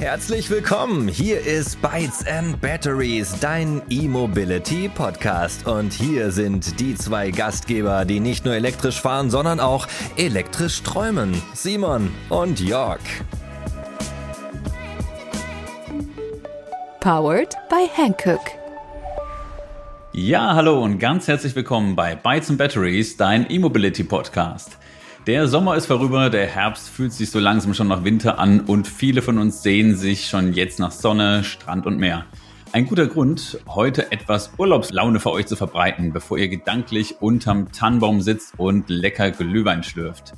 Herzlich willkommen. Hier ist Bytes and Batteries, dein E-Mobility Podcast. Und hier sind die zwei Gastgeber, die nicht nur elektrisch fahren, sondern auch elektrisch träumen. Simon und Jörg. Powered by Hankook. Ja, hallo und ganz herzlich willkommen bei Bytes and Batteries, dein E-Mobility Podcast. Der Sommer ist vorüber, der Herbst fühlt sich so langsam schon nach Winter an und viele von uns sehen sich schon jetzt nach Sonne, Strand und Meer. Ein guter Grund, heute etwas Urlaubslaune für euch zu verbreiten, bevor ihr gedanklich unterm Tannenbaum sitzt und lecker Glühwein schlürft.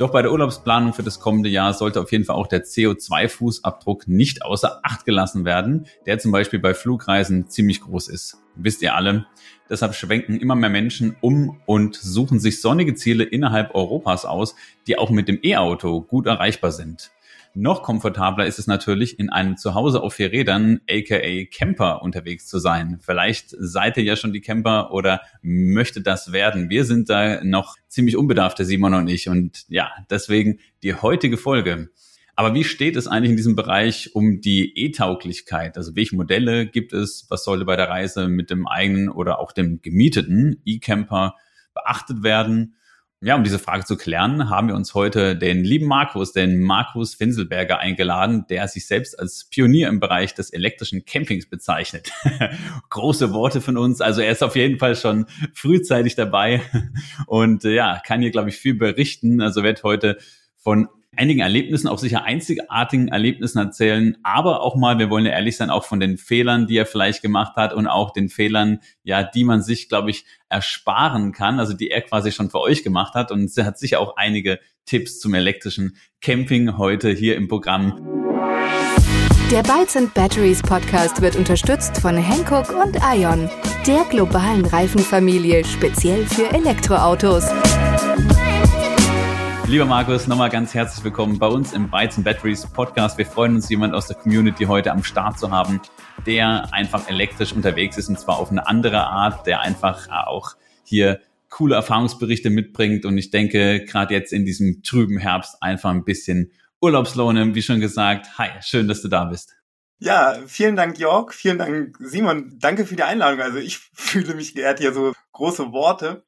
Doch bei der Urlaubsplanung für das kommende Jahr sollte auf jeden Fall auch der CO2-Fußabdruck nicht außer Acht gelassen werden, der zum Beispiel bei Flugreisen ziemlich groß ist. Wisst ihr alle, Deshalb schwenken immer mehr Menschen um und suchen sich sonnige Ziele innerhalb Europas aus, die auch mit dem E-Auto gut erreichbar sind. Noch komfortabler ist es natürlich, in einem Zuhause auf vier Rädern, aka Camper, unterwegs zu sein. Vielleicht seid ihr ja schon die Camper oder möchtet das werden. Wir sind da noch ziemlich unbedarft, der Simon und ich. Und ja, deswegen die heutige Folge. Aber wie steht es eigentlich in diesem Bereich um die E-Tauglichkeit? Also welche Modelle gibt es? Was sollte bei der Reise mit dem eigenen oder auch dem gemieteten E-Camper beachtet werden? Ja, um diese Frage zu klären, haben wir uns heute den lieben Markus, den Markus Finselberger eingeladen, der sich selbst als Pionier im Bereich des elektrischen Campings bezeichnet. Große Worte von uns. Also er ist auf jeden Fall schon frühzeitig dabei und äh, ja, kann hier, glaube ich, viel berichten. Also wird heute von einigen Erlebnissen, auch sicher einzigartigen Erlebnissen erzählen, aber auch mal, wir wollen ja ehrlich sein, auch von den Fehlern, die er vielleicht gemacht hat und auch den Fehlern, ja, die man sich, glaube ich, ersparen kann, also die er quasi schon für euch gemacht hat und er hat sicher auch einige Tipps zum elektrischen Camping heute hier im Programm. Der Bytes and Batteries Podcast wird unterstützt von Hankook und Ion, der globalen Reifenfamilie speziell für Elektroautos. Lieber Markus, nochmal ganz herzlich willkommen bei uns im and Batteries Podcast. Wir freuen uns, jemand aus der Community heute am Start zu haben, der einfach elektrisch unterwegs ist und zwar auf eine andere Art, der einfach auch hier coole Erfahrungsberichte mitbringt und ich denke, gerade jetzt in diesem trüben Herbst einfach ein bisschen Urlaubslohne, wie schon gesagt. Hi, schön, dass du da bist. Ja, vielen Dank, Jörg. Vielen Dank, Simon. Danke für die Einladung. Also ich fühle mich geehrt, hier so große Worte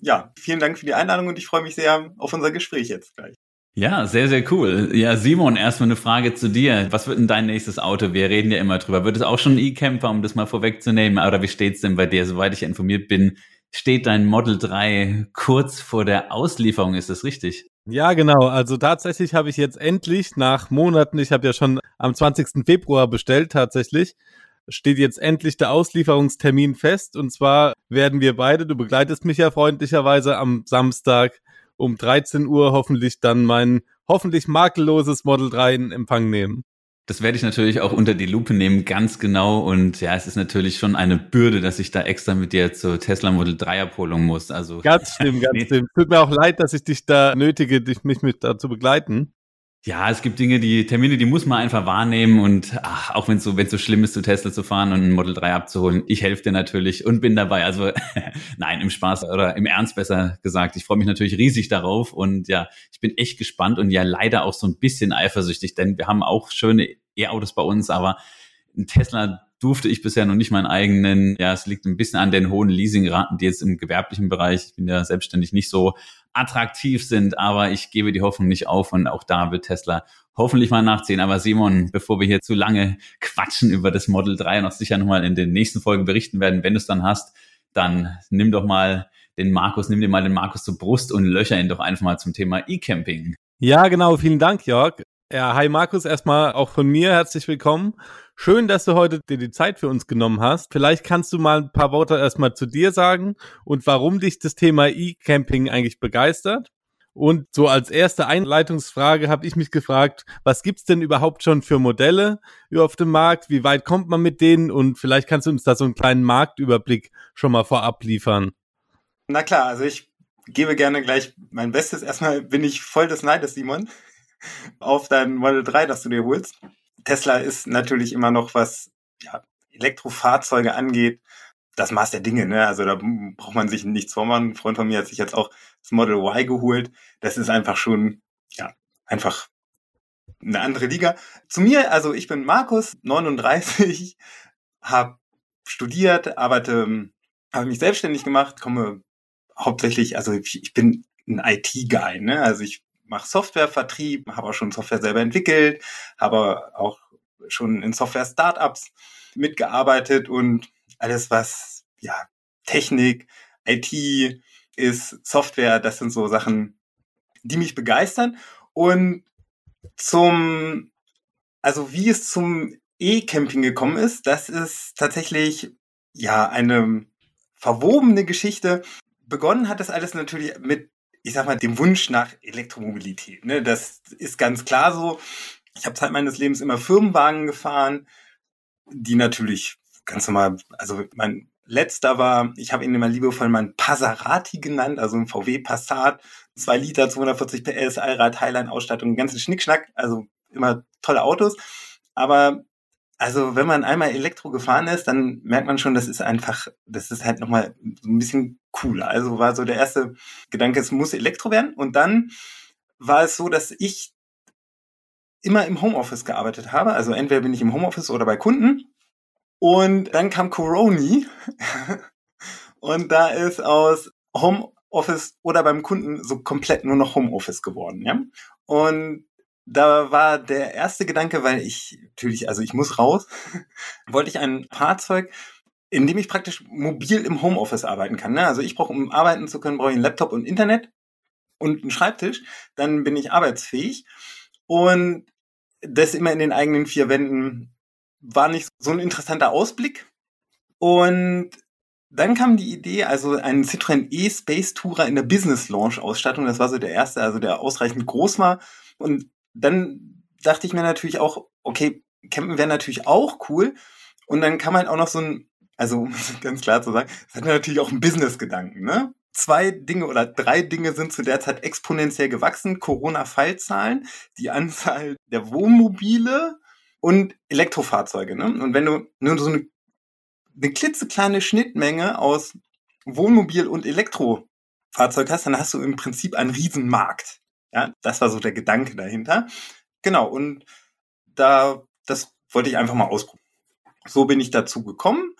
ja, vielen Dank für die Einladung und ich freue mich sehr auf unser Gespräch jetzt gleich. Ja, sehr, sehr cool. Ja, Simon, erstmal eine Frage zu dir. Was wird denn dein nächstes Auto? Wir reden ja immer drüber. Wird es auch schon ein E-Camper, um das mal vorwegzunehmen? Oder wie steht's denn bei dir? Soweit ich informiert bin, steht dein Model 3 kurz vor der Auslieferung. Ist das richtig? Ja, genau. Also tatsächlich habe ich jetzt endlich nach Monaten, ich habe ja schon am 20. Februar bestellt tatsächlich, steht jetzt endlich der Auslieferungstermin fest. Und zwar werden wir beide, du begleitest mich ja freundlicherweise am Samstag um 13 Uhr hoffentlich dann mein hoffentlich makelloses Model 3 in Empfang nehmen. Das werde ich natürlich auch unter die Lupe nehmen, ganz genau. Und ja, es ist natürlich schon eine Bürde, dass ich da extra mit dir zur Tesla Model 3 abholen muss. Also ganz schlimm, ganz nee. schlimm. Tut mir auch leid, dass ich dich da nötige, dich mich mit da zu begleiten. Ja, es gibt Dinge, die Termine, die muss man einfach wahrnehmen und ach, auch wenn es so, wenn so schlimm ist, zu Tesla zu fahren und ein Model 3 abzuholen, ich helfe dir natürlich und bin dabei. Also nein, im Spaß oder im Ernst besser gesagt. Ich freue mich natürlich riesig darauf und ja, ich bin echt gespannt und ja leider auch so ein bisschen eifersüchtig, denn wir haben auch schöne E-Autos bei uns, aber ein Tesla durfte ich bisher noch nicht meinen eigenen. Ja, es liegt ein bisschen an den hohen Leasingraten, die jetzt im gewerblichen Bereich, ich bin ja selbstständig nicht so attraktiv sind, aber ich gebe die Hoffnung nicht auf und auch da wird Tesla hoffentlich mal nachziehen. Aber Simon, bevor wir hier zu lange quatschen über das Model 3 noch sicher nochmal in den nächsten Folgen berichten werden, wenn du es dann hast, dann nimm doch mal den Markus, nimm dir mal den Markus zur Brust und löcher ihn doch einfach mal zum Thema E-Camping. Ja, genau. Vielen Dank, Jörg. Ja, hi Markus, erstmal auch von mir herzlich willkommen. Schön, dass du heute dir die Zeit für uns genommen hast. Vielleicht kannst du mal ein paar Worte erstmal zu dir sagen und warum dich das Thema E-Camping eigentlich begeistert. Und so als erste Einleitungsfrage habe ich mich gefragt, was gibt's denn überhaupt schon für Modelle auf dem Markt? Wie weit kommt man mit denen? Und vielleicht kannst du uns da so einen kleinen Marktüberblick schon mal vorab liefern. Na klar, also ich gebe gerne gleich mein Bestes. Erstmal bin ich voll des Neides, Simon, auf dein Model 3, das du dir holst. Tesla ist natürlich immer noch, was ja, Elektrofahrzeuge angeht, das Maß der Dinge. Ne? Also da braucht man sich nichts vormachen. Ein Freund von mir hat sich jetzt auch das Model Y geholt. Das ist einfach schon, ja, einfach eine andere Liga. Zu mir, also ich bin Markus, 39, habe studiert, arbeite, habe mich selbstständig gemacht, komme hauptsächlich, also ich, ich bin ein IT-Guy, ne? Also ich mache Softwarevertrieb, habe auch schon Software selber entwickelt, habe auch schon in Software-Startups mitgearbeitet und alles, was ja Technik, IT ist, Software, das sind so Sachen, die mich begeistern. Und zum, also wie es zum E-Camping gekommen ist, das ist tatsächlich ja eine verwobene Geschichte. Begonnen hat das alles natürlich mit, ich sag mal, dem Wunsch nach Elektromobilität. Ne? Das ist ganz klar so. Ich habe Zeit meines Lebens immer Firmenwagen gefahren, die natürlich ganz normal, also mein letzter war, ich habe ihn immer liebevoll mein Passerati genannt, also ein VW Passat, 2 Liter, 240 PS, Allrad, Highline-Ausstattung, ganzen Schnickschnack, also immer tolle Autos. Aber also wenn man einmal Elektro gefahren ist, dann merkt man schon, das ist einfach, das ist halt nochmal so ein bisschen cooler. Also war so der erste Gedanke, es muss Elektro werden. Und dann war es so, dass ich immer im Homeoffice gearbeitet habe. Also entweder bin ich im Homeoffice oder bei Kunden. Und dann kam Coroni. und da ist aus Homeoffice oder beim Kunden so komplett nur noch Homeoffice geworden, ja. Und da war der erste Gedanke, weil ich natürlich, also ich muss raus, wollte ich ein Fahrzeug, in dem ich praktisch mobil im Homeoffice arbeiten kann. Ne? Also ich brauche, um arbeiten zu können, brauche ich einen Laptop und Internet und einen Schreibtisch. Dann bin ich arbeitsfähig. Und das immer in den eigenen vier Wänden war nicht so ein interessanter Ausblick. Und dann kam die Idee, also einen Citroën E-Space Tourer in der Business Launch Ausstattung. Das war so der erste, also der ausreichend groß war. Und dann dachte ich mir natürlich auch, okay, campen wäre natürlich auch cool. Und dann kam halt auch noch so ein, also ganz klar zu sagen, es hat natürlich auch einen Business-Gedanken, ne? Zwei Dinge oder drei Dinge sind zu der Zeit exponentiell gewachsen. Corona-Fallzahlen, die Anzahl der Wohnmobile und Elektrofahrzeuge. Ne? Und wenn du nur so eine, eine klitzekleine Schnittmenge aus Wohnmobil und Elektrofahrzeug hast, dann hast du im Prinzip einen Riesenmarkt. Ja, das war so der Gedanke dahinter. Genau, und da, das wollte ich einfach mal ausprobieren. So bin ich dazu gekommen.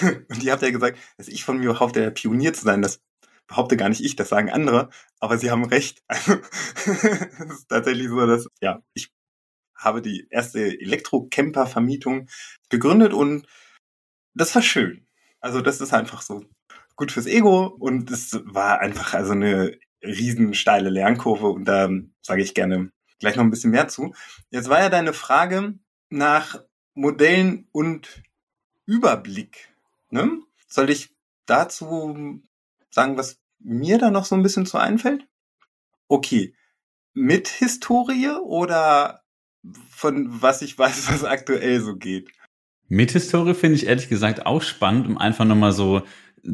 Und ihr habt ja gesagt, dass ich von mir behaupte, der Pionier zu sein. Das behaupte gar nicht ich, das sagen andere. Aber sie haben recht. Also, es ist tatsächlich so, dass, ja, ich habe die erste Elektro-Camper-Vermietung gegründet und das war schön. Also das ist einfach so gut fürs Ego und es war einfach also eine riesen steile Lernkurve und da sage ich gerne gleich noch ein bisschen mehr zu. Jetzt war ja deine Frage nach Modellen und Überblick. Ne? Soll ich dazu sagen, was mir da noch so ein bisschen zu einfällt? Okay. Mit Historie oder von was ich weiß, was aktuell so geht? Mit Historie finde ich ehrlich gesagt auch spannend, um einfach nochmal so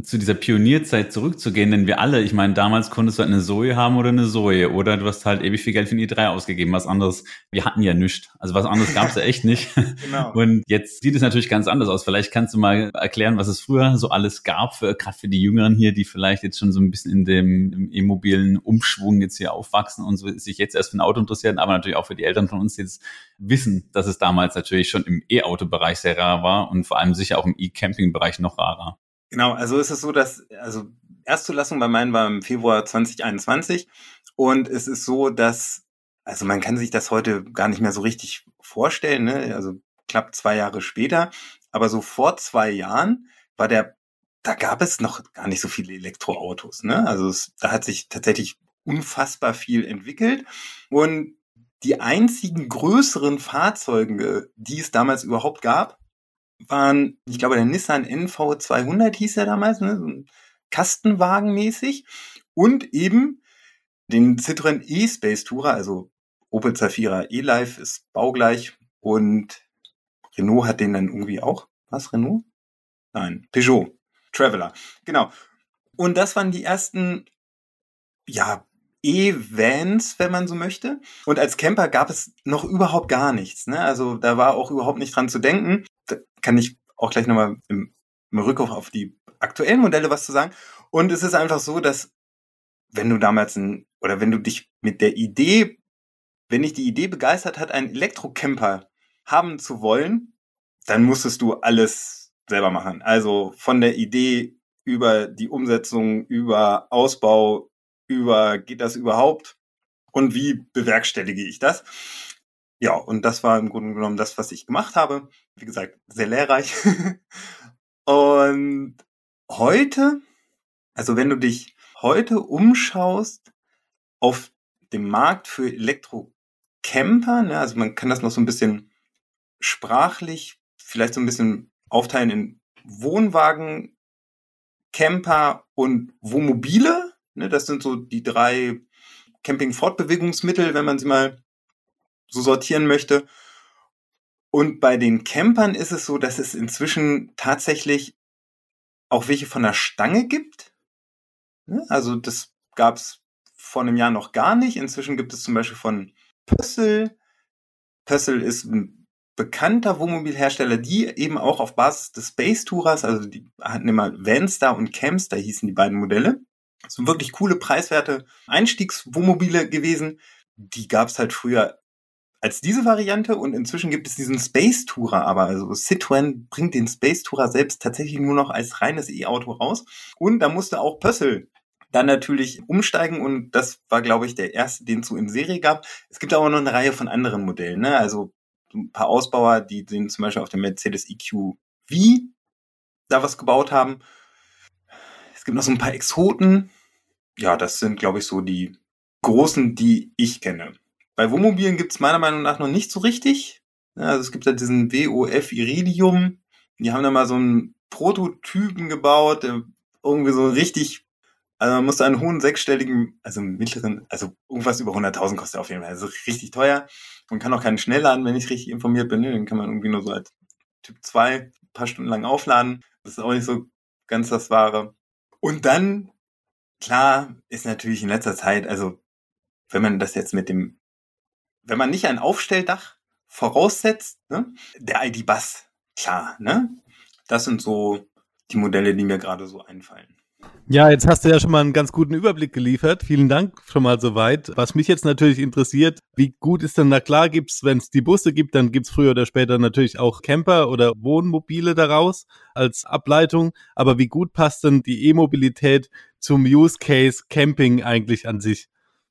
zu dieser Pionierzeit zurückzugehen, denn wir alle, ich meine, damals konntest du halt eine Zoe haben oder eine Zoe oder du hast halt ewig viel Geld für ein i3 ausgegeben, was anderes, wir hatten ja nichts, also was anderes gab es ja echt nicht. Genau. Und jetzt sieht es natürlich ganz anders aus. Vielleicht kannst du mal erklären, was es früher so alles gab, für, gerade für die Jüngeren hier, die vielleicht jetzt schon so ein bisschen in dem immobilen Umschwung jetzt hier aufwachsen und so sich jetzt erst für ein Auto interessieren, aber natürlich auch für die Eltern von uns jetzt wissen, dass es damals natürlich schon im E-Auto-Bereich sehr rar war und vor allem sicher auch im E-Camping-Bereich noch rarer. Genau, also ist es so, dass, also Erstzulassung bei meinen war im Februar 2021 und es ist so, dass, also man kann sich das heute gar nicht mehr so richtig vorstellen, ne? also knapp zwei Jahre später, aber so vor zwei Jahren war der, da gab es noch gar nicht so viele Elektroautos, ne? also es, da hat sich tatsächlich unfassbar viel entwickelt und die einzigen größeren Fahrzeuge, die es damals überhaupt gab, waren, ich glaube, der Nissan NV200 hieß er damals, ne? so ein Kastenwagen mäßig. Und eben den Citroën E-Space Tourer, also Opel Zafira E-Life ist baugleich und Renault hat den dann irgendwie auch. Was, Renault? Nein, Peugeot. Traveler. Genau. Und das waren die ersten, ja, E-Vans, wenn man so möchte. Und als Camper gab es noch überhaupt gar nichts. Ne? Also da war auch überhaupt nicht dran zu denken. Da kann ich auch gleich nochmal im, im Rückruf auf die aktuellen Modelle was zu sagen. Und es ist einfach so, dass wenn du damals ein, oder wenn du dich mit der Idee wenn dich die Idee begeistert hat, einen Elektrocamper haben zu wollen, dann musstest du alles selber machen. Also von der Idee über die Umsetzung, über Ausbau, über geht das überhaupt und wie bewerkstellige ich das? Ja, und das war im Grunde genommen das, was ich gemacht habe. Wie gesagt, sehr lehrreich. und heute, also wenn du dich heute umschaust auf dem Markt für Elektrocamper, ne, also man kann das noch so ein bisschen sprachlich vielleicht so ein bisschen aufteilen in Wohnwagen, Camper und Wohnmobile. Ne, das sind so die drei Camping-Fortbewegungsmittel, wenn man sie mal so sortieren möchte. Und bei den Campern ist es so, dass es inzwischen tatsächlich auch welche von der Stange gibt. Ne, also das gab es vor einem Jahr noch gar nicht. Inzwischen gibt es zum Beispiel von Pössl. Pössl ist ein bekannter Wohnmobilhersteller, die eben auch auf Basis des Space Tourers, also die hatten immer Vanstar und Camstar hießen die beiden Modelle. Das sind wirklich coole, preiswerte Einstiegswohnmobile gewesen. Die gab es halt früher als diese Variante und inzwischen gibt es diesen Space Tourer aber. Also Citroën bringt den Space Tourer selbst tatsächlich nur noch als reines E-Auto raus. Und da musste auch Pössl dann natürlich umsteigen und das war, glaube ich, der erste, den es so in Serie gab. Es gibt aber noch eine Reihe von anderen Modellen. Ne? Also ein paar Ausbauer, die den zum Beispiel auf dem Mercedes EQV da was gebaut haben. Es gibt noch so ein paar Exoten. Ja, das sind, glaube ich, so die großen, die ich kenne. Bei Wohnmobilen gibt es meiner Meinung nach noch nicht so richtig. Also es gibt ja diesen WOF Iridium. Die haben da mal so einen Prototypen gebaut, irgendwie so richtig also man musste einen hohen sechsstelligen, also mittleren, also irgendwas über 100.000 kostet auf jeden Fall. Also richtig teuer. Man kann auch keinen Schnellladen, wenn ich richtig informiert bin. Ne? Den kann man irgendwie nur so als Typ 2 ein paar Stunden lang aufladen. Das ist auch nicht so ganz das Wahre. Und dann, klar, ist natürlich in letzter Zeit, also wenn man das jetzt mit dem, wenn man nicht ein Aufstelldach voraussetzt, ne? der ID-Bus, klar, ne? Das sind so die Modelle, die mir gerade so einfallen. Ja, jetzt hast du ja schon mal einen ganz guten Überblick geliefert. Vielen Dank schon mal soweit. Was mich jetzt natürlich interessiert, wie gut ist denn, na klar gibt's, wenn es die Busse gibt, dann gibt's früher oder später natürlich auch Camper oder Wohnmobile daraus als Ableitung. Aber wie gut passt denn die E-Mobilität zum Use Case Camping eigentlich an sich?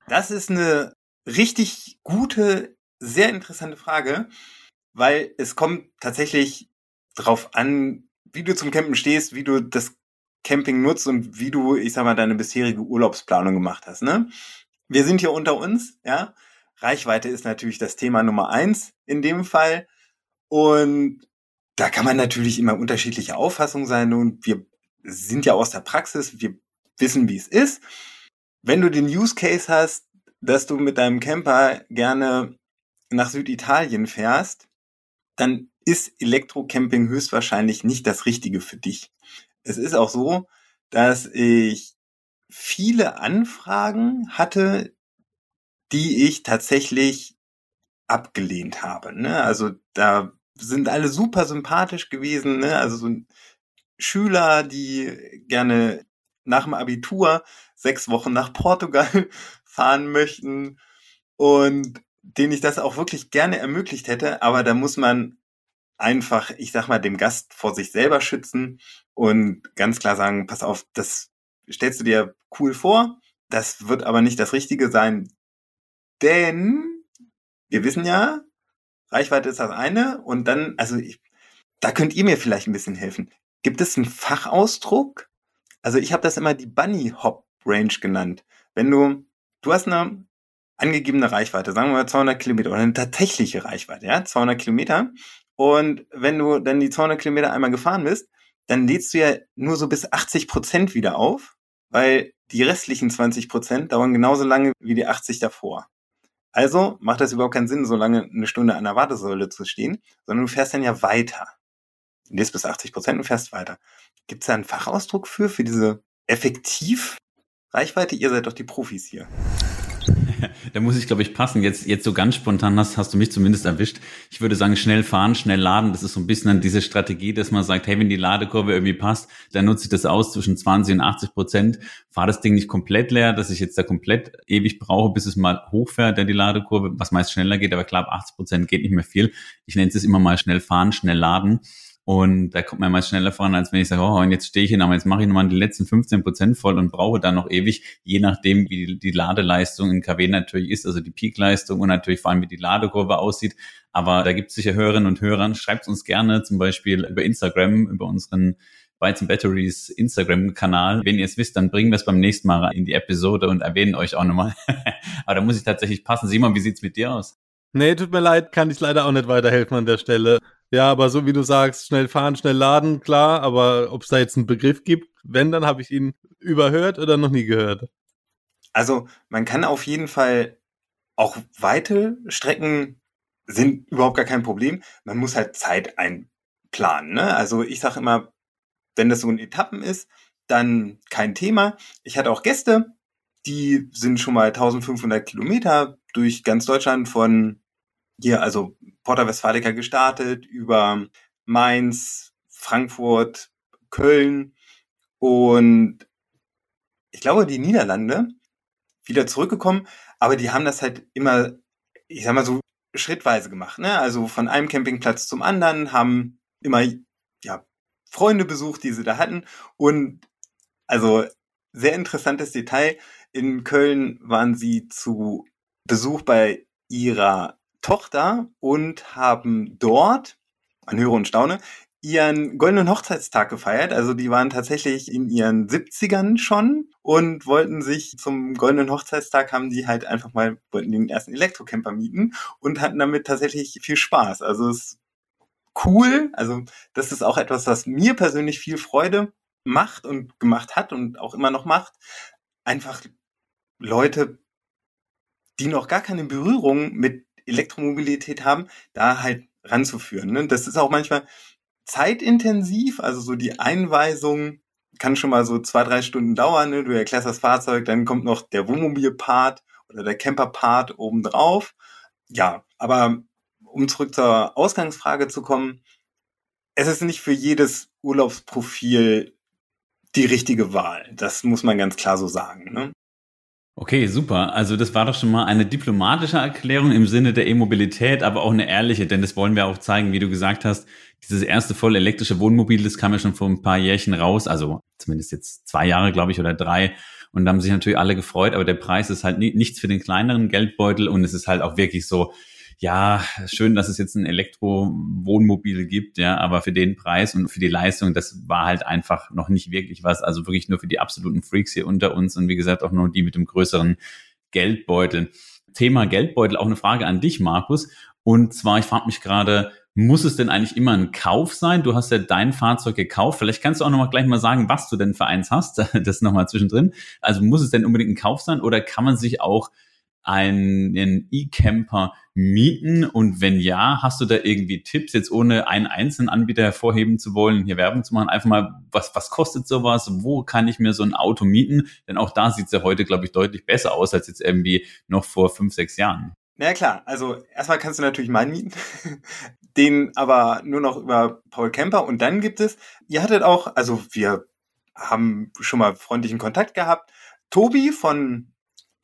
Das ist eine richtig gute, sehr interessante Frage, weil es kommt tatsächlich drauf an, wie du zum Campen stehst, wie du das Camping nutzt und wie du, ich sag mal, deine bisherige Urlaubsplanung gemacht hast. Ne? Wir sind hier unter uns, ja. Reichweite ist natürlich das Thema Nummer eins in dem Fall. Und da kann man natürlich immer unterschiedliche Auffassungen sein und wir sind ja aus der Praxis, wir wissen, wie es ist. Wenn du den Use Case hast, dass du mit deinem Camper gerne nach Süditalien fährst, dann ist Elektrocamping höchstwahrscheinlich nicht das Richtige für dich es ist auch so, dass ich viele Anfragen hatte, die ich tatsächlich abgelehnt habe. Ne? Also da sind alle super sympathisch gewesen. Ne? Also so Schüler, die gerne nach dem Abitur sechs Wochen nach Portugal fahren möchten und denen ich das auch wirklich gerne ermöglicht hätte. Aber da muss man einfach, ich sag mal, dem Gast vor sich selber schützen und ganz klar sagen, pass auf, das stellst du dir cool vor, das wird aber nicht das Richtige sein, denn wir wissen ja, Reichweite ist das eine und dann, also ich, da könnt ihr mir vielleicht ein bisschen helfen. Gibt es einen Fachausdruck? Also ich habe das immer die Bunny Hop Range genannt. Wenn du, du hast eine angegebene Reichweite, sagen wir mal 200 Kilometer oder eine tatsächliche Reichweite, ja, 200 Kilometer und wenn du dann die 200 Kilometer einmal gefahren bist, dann lädst du ja nur so bis 80 Prozent wieder auf, weil die restlichen 20 Prozent dauern genauso lange wie die 80 davor. Also macht das überhaupt keinen Sinn, so lange eine Stunde an der Wartesäule zu stehen, sondern du fährst dann ja weiter. Du lädst bis 80 Prozent und fährst weiter. Gibt es da einen Fachausdruck für, für diese Effektivreichweite? Ihr seid doch die Profis hier. da muss ich, glaube ich, passen. Jetzt, jetzt so ganz spontan hast, hast du mich zumindest erwischt. Ich würde sagen, schnell fahren, schnell laden. Das ist so ein bisschen dann diese Strategie, dass man sagt, hey, wenn die Ladekurve irgendwie passt, dann nutze ich das aus zwischen 20 und 80 Prozent. Fahre das Ding nicht komplett leer, dass ich jetzt da komplett ewig brauche, bis es mal hochfährt, dann die Ladekurve, was meist schneller geht. Aber klar, 80 Prozent geht nicht mehr viel. Ich nenne es immer mal schnell fahren, schnell laden. Und da kommt man meist schneller voran, als wenn ich sage, oh, und jetzt stehe ich hin, aber jetzt mache ich nochmal die letzten 15 Prozent voll und brauche dann noch ewig, je nachdem, wie die, Ladeleistung in KW natürlich ist, also die Peakleistung und natürlich vor allem, wie die Ladekurve aussieht. Aber da gibt es sicher Hörerinnen und Hörer. Schreibt uns gerne zum Beispiel über Instagram, über unseren Bytes Batteries Instagram-Kanal. Wenn ihr es wisst, dann bringen wir es beim nächsten Mal in die Episode und erwähnen euch auch nochmal. aber da muss ich tatsächlich passen. Simon, wie sieht's mit dir aus? Nee, tut mir leid, kann ich leider auch nicht weiterhelfen an der Stelle. Ja, aber so wie du sagst, schnell fahren, schnell laden, klar, aber ob es da jetzt einen Begriff gibt, wenn, dann habe ich ihn überhört oder noch nie gehört. Also man kann auf jeden Fall auch weite Strecken sind überhaupt gar kein Problem. Man muss halt Zeit einplanen. Ne? Also ich sage immer, wenn das so in Etappen ist, dann kein Thema. Ich hatte auch Gäste, die sind schon mal 1500 Kilometer durch ganz Deutschland von hier, also Porta Westfalica gestartet, über Mainz, Frankfurt, Köln und ich glaube die Niederlande wieder zurückgekommen, aber die haben das halt immer, ich sag mal so, schrittweise gemacht, ne? Also von einem Campingplatz zum anderen, haben immer ja Freunde besucht, die sie da hatten und also sehr interessantes Detail. In Köln waren sie zu Besuch bei ihrer Tochter und haben dort, man höre und staune, ihren goldenen Hochzeitstag gefeiert. Also die waren tatsächlich in ihren 70ern schon und wollten sich zum goldenen Hochzeitstag haben die halt einfach mal, wollten den ersten Elektrocamper mieten und hatten damit tatsächlich viel Spaß. Also es ist cool. Also das ist auch etwas, was mir persönlich viel Freude macht und gemacht hat und auch immer noch macht. Einfach Leute, die noch gar keine Berührung mit Elektromobilität haben, da halt ranzuführen. Ne? Das ist auch manchmal zeitintensiv, also so die Einweisung kann schon mal so zwei, drei Stunden dauern. Ne? Du erklärst das Fahrzeug, dann kommt noch der Wohnmobil-Part oder der Camper-Part obendrauf. Ja, aber um zurück zur Ausgangsfrage zu kommen, es ist nicht für jedes Urlaubsprofil die richtige Wahl. Das muss man ganz klar so sagen. Ne? Okay, super. Also das war doch schon mal eine diplomatische Erklärung im Sinne der E-Mobilität, aber auch eine ehrliche, denn das wollen wir auch zeigen, wie du gesagt hast. Dieses erste voll elektrische Wohnmobil, das kam ja schon vor ein paar Jährchen raus, also zumindest jetzt zwei Jahre, glaube ich, oder drei. Und da haben sich natürlich alle gefreut, aber der Preis ist halt nichts für den kleineren Geldbeutel und es ist halt auch wirklich so, ja, schön, dass es jetzt ein Elektro-Wohnmobil gibt, ja, aber für den Preis und für die Leistung, das war halt einfach noch nicht wirklich was. Also wirklich nur für die absoluten Freaks hier unter uns und wie gesagt auch nur die mit dem größeren Geldbeutel. Thema Geldbeutel, auch eine Frage an dich, Markus. Und zwar, ich frage mich gerade, muss es denn eigentlich immer ein Kauf sein? Du hast ja dein Fahrzeug gekauft. Vielleicht kannst du auch nochmal gleich mal sagen, was du denn für eins hast. Das nochmal zwischendrin. Also muss es denn unbedingt ein Kauf sein oder kann man sich auch einen E-Camper mieten? Und wenn ja, hast du da irgendwie Tipps, jetzt ohne einen einzelnen Anbieter hervorheben zu wollen, hier Werbung zu machen, einfach mal, was, was kostet sowas? Wo kann ich mir so ein Auto mieten? Denn auch da sieht es ja heute, glaube ich, deutlich besser aus als jetzt irgendwie noch vor fünf, sechs Jahren. Na ja, klar, also erstmal kannst du natürlich meinen mieten, den aber nur noch über Paul Camper und dann gibt es, ihr hattet auch, also wir haben schon mal freundlichen Kontakt gehabt, Tobi von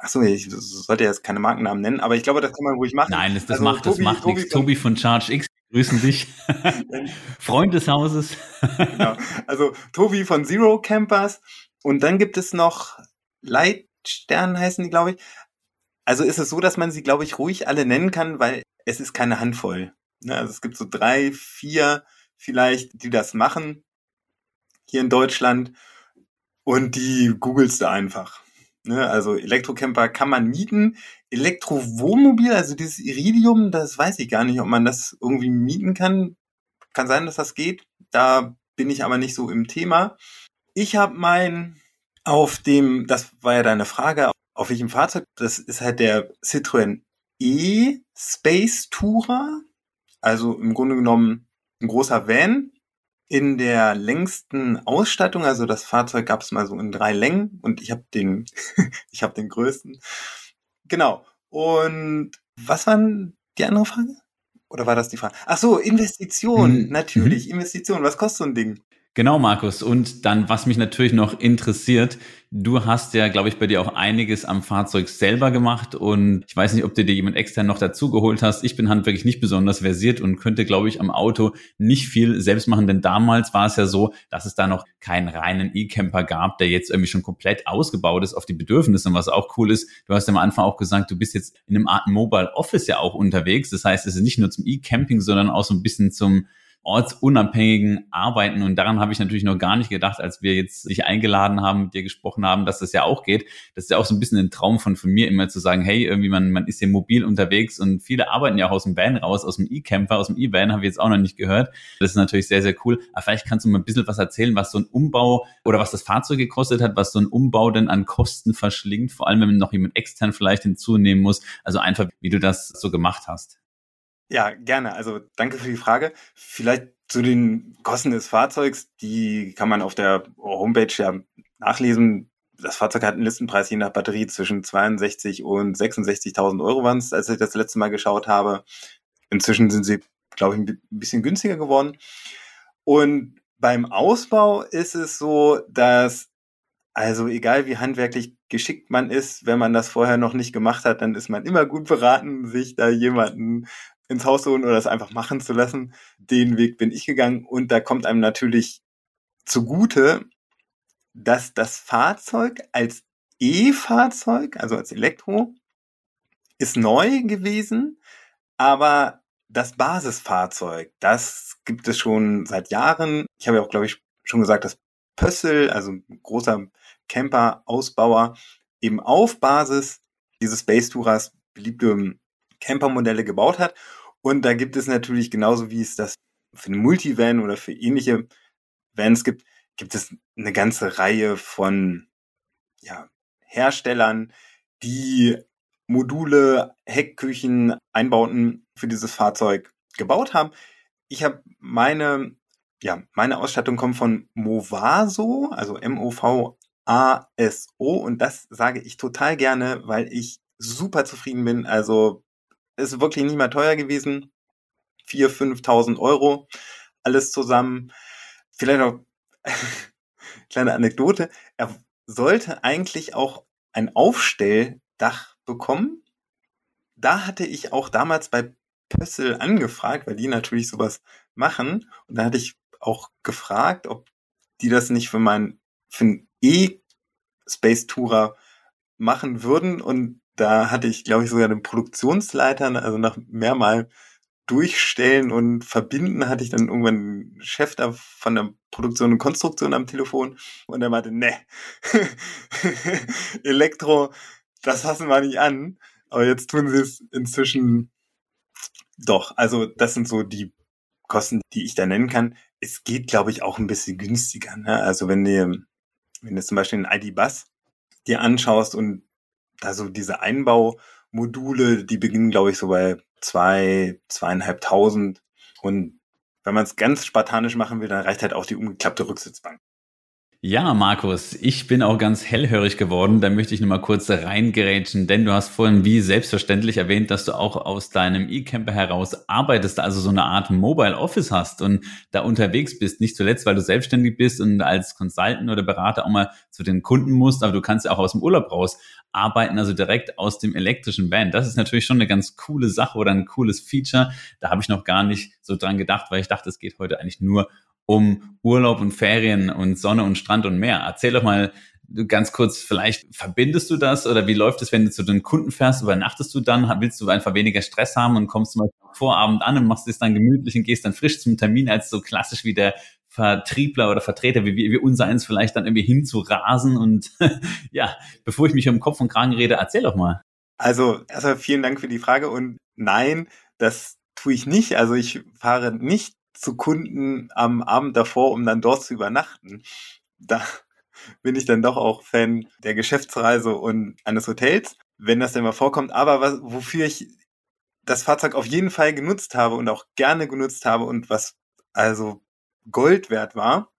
Achso, ich sollte jetzt keine Markennamen nennen, aber ich glaube, das kann man ruhig machen. Nein, das, das also, macht, das Tobi, macht Tobi nichts. Tobi von Charge X, grüßen dich. Freund des Hauses. genau. Also Tobi von Zero Campers. Und dann gibt es noch Leitstern heißen die, glaube ich. Also ist es so, dass man sie, glaube ich, ruhig alle nennen kann, weil es ist keine Handvoll. Ne? Also es gibt so drei, vier vielleicht, die das machen hier in Deutschland. Und die googelst du einfach. Ne, also Elektrocamper kann man mieten. Elektrowohnmobil, also dieses Iridium, das weiß ich gar nicht, ob man das irgendwie mieten kann. Kann sein, dass das geht. Da bin ich aber nicht so im Thema. Ich habe mein auf dem, das war ja deine Frage, auf welchem Fahrzeug, das ist halt der Citroën E Space Tourer. Also im Grunde genommen ein großer Van in der längsten Ausstattung, also das Fahrzeug gab es mal so in drei Längen und ich habe den, ich habe den größten. Genau. Und was waren die andere Frage? Oder war das die Frage? Ach so, Investition, Mhm. natürlich, Investition. Was kostet so ein Ding? Genau, Markus. Und dann, was mich natürlich noch interessiert, du hast ja, glaube ich, bei dir auch einiges am Fahrzeug selber gemacht und ich weiß nicht, ob du dir jemand extern noch dazugeholt hast. Ich bin handwerklich nicht besonders versiert und könnte, glaube ich, am Auto nicht viel selbst machen, denn damals war es ja so, dass es da noch keinen reinen E-Camper gab, der jetzt irgendwie schon komplett ausgebaut ist auf die Bedürfnisse. Und was auch cool ist, du hast ja am Anfang auch gesagt, du bist jetzt in einem Art Mobile Office ja auch unterwegs. Das heißt, es ist nicht nur zum E-Camping, sondern auch so ein bisschen zum ortsunabhängigen Arbeiten. Und daran habe ich natürlich noch gar nicht gedacht, als wir jetzt dich eingeladen haben, mit dir gesprochen haben, dass das ja auch geht. Das ist ja auch so ein bisschen ein Traum von, von mir, immer zu sagen, hey, irgendwie man, man ist hier mobil unterwegs und viele arbeiten ja auch aus dem Van raus, aus dem E-Camper, aus dem E-Van, habe ich jetzt auch noch nicht gehört. Das ist natürlich sehr, sehr cool. Aber vielleicht kannst du mal ein bisschen was erzählen, was so ein Umbau oder was das Fahrzeug gekostet hat, was so ein Umbau denn an Kosten verschlingt, vor allem wenn man noch jemand extern vielleicht hinzunehmen muss. Also einfach, wie du das so gemacht hast. Ja, gerne. Also danke für die Frage. Vielleicht zu den Kosten des Fahrzeugs, die kann man auf der Homepage ja nachlesen. Das Fahrzeug hat einen Listenpreis je nach Batterie zwischen 62 und 66.000 Euro waren es, als ich das letzte Mal geschaut habe. Inzwischen sind sie, glaube ich, ein bisschen günstiger geworden. Und beim Ausbau ist es so, dass also egal wie handwerklich geschickt man ist, wenn man das vorher noch nicht gemacht hat, dann ist man immer gut beraten, sich da jemanden ins Haus holen oder das einfach machen zu lassen. Den Weg bin ich gegangen und da kommt einem natürlich zugute, dass das Fahrzeug als E-Fahrzeug, also als Elektro, ist neu gewesen, aber das Basisfahrzeug, das gibt es schon seit Jahren. Ich habe ja auch, glaube ich, schon gesagt, dass Pössl, also großer Camper-Ausbauer, eben auf Basis dieses Space Tourers beliebte Campermodelle gebaut hat. Und da gibt es natürlich genauso wie es das für eine Multivan oder für ähnliche Vans gibt, gibt es eine ganze Reihe von ja, Herstellern, die Module, Heckküchen, Einbauten für dieses Fahrzeug gebaut haben. Ich habe meine, ja, meine Ausstattung kommt von Movaso, also M-O-V-A-S-O und das sage ich total gerne, weil ich super zufrieden bin. Also ist wirklich nicht mehr teuer gewesen. 4.000, 5.000 Euro, alles zusammen. Vielleicht noch kleine Anekdote. Er sollte eigentlich auch ein Aufstelldach bekommen. Da hatte ich auch damals bei Pössl angefragt, weil die natürlich sowas machen. Und da hatte ich auch gefragt, ob die das nicht für meinen, für einen E-Space Tourer machen würden. Und da hatte ich, glaube ich, sogar den Produktionsleiter, also nach mehrmal durchstellen und verbinden, hatte ich dann irgendwann einen Chef da von der Produktion und Konstruktion am Telefon und er meinte, ne, Elektro, das fassen wir nicht an. Aber jetzt tun sie es inzwischen doch. Also das sind so die Kosten, die ich da nennen kann. Es geht, glaube ich, auch ein bisschen günstiger. Ne? Also wenn du, wenn du zum Beispiel einen ID-Bus dir anschaust und da so diese Einbaumodule, die beginnen, glaube ich, so bei zwei, zweieinhalbtausend. Und wenn man es ganz spartanisch machen will, dann reicht halt auch die umgeklappte Rücksitzbank. Ja, Markus, ich bin auch ganz hellhörig geworden. Da möchte ich nur mal kurz reingerätschen, denn du hast vorhin wie selbstverständlich erwähnt, dass du auch aus deinem E-Camper heraus arbeitest, also so eine Art Mobile Office hast und da unterwegs bist. Nicht zuletzt, weil du selbstständig bist und als Consultant oder Berater auch mal zu den Kunden musst, aber du kannst ja auch aus dem Urlaub raus arbeiten, also direkt aus dem elektrischen Van. Das ist natürlich schon eine ganz coole Sache oder ein cooles Feature. Da habe ich noch gar nicht so dran gedacht, weil ich dachte, es geht heute eigentlich nur um Urlaub und Ferien und Sonne und Strand und Meer. Erzähl doch mal ganz kurz, vielleicht verbindest du das oder wie läuft es, wenn du zu den Kunden fährst, übernachtest du dann, willst du einfach weniger Stress haben und kommst zum Beispiel Vorabend an und machst es dann gemütlich und gehst dann frisch zum Termin, als so klassisch wie der Vertriebler oder Vertreter wie, wie unser eins vielleicht dann irgendwie hinzurasen und ja, bevor ich mich um Kopf und Kragen rede, erzähl doch mal. Also erstmal vielen Dank für die Frage und nein, das tue ich nicht. Also ich fahre nicht zu Kunden am Abend davor, um dann dort zu übernachten. Da bin ich dann doch auch Fan der Geschäftsreise und eines Hotels, wenn das denn mal vorkommt. Aber was, wofür ich das Fahrzeug auf jeden Fall genutzt habe und auch gerne genutzt habe und was also Gold wert war,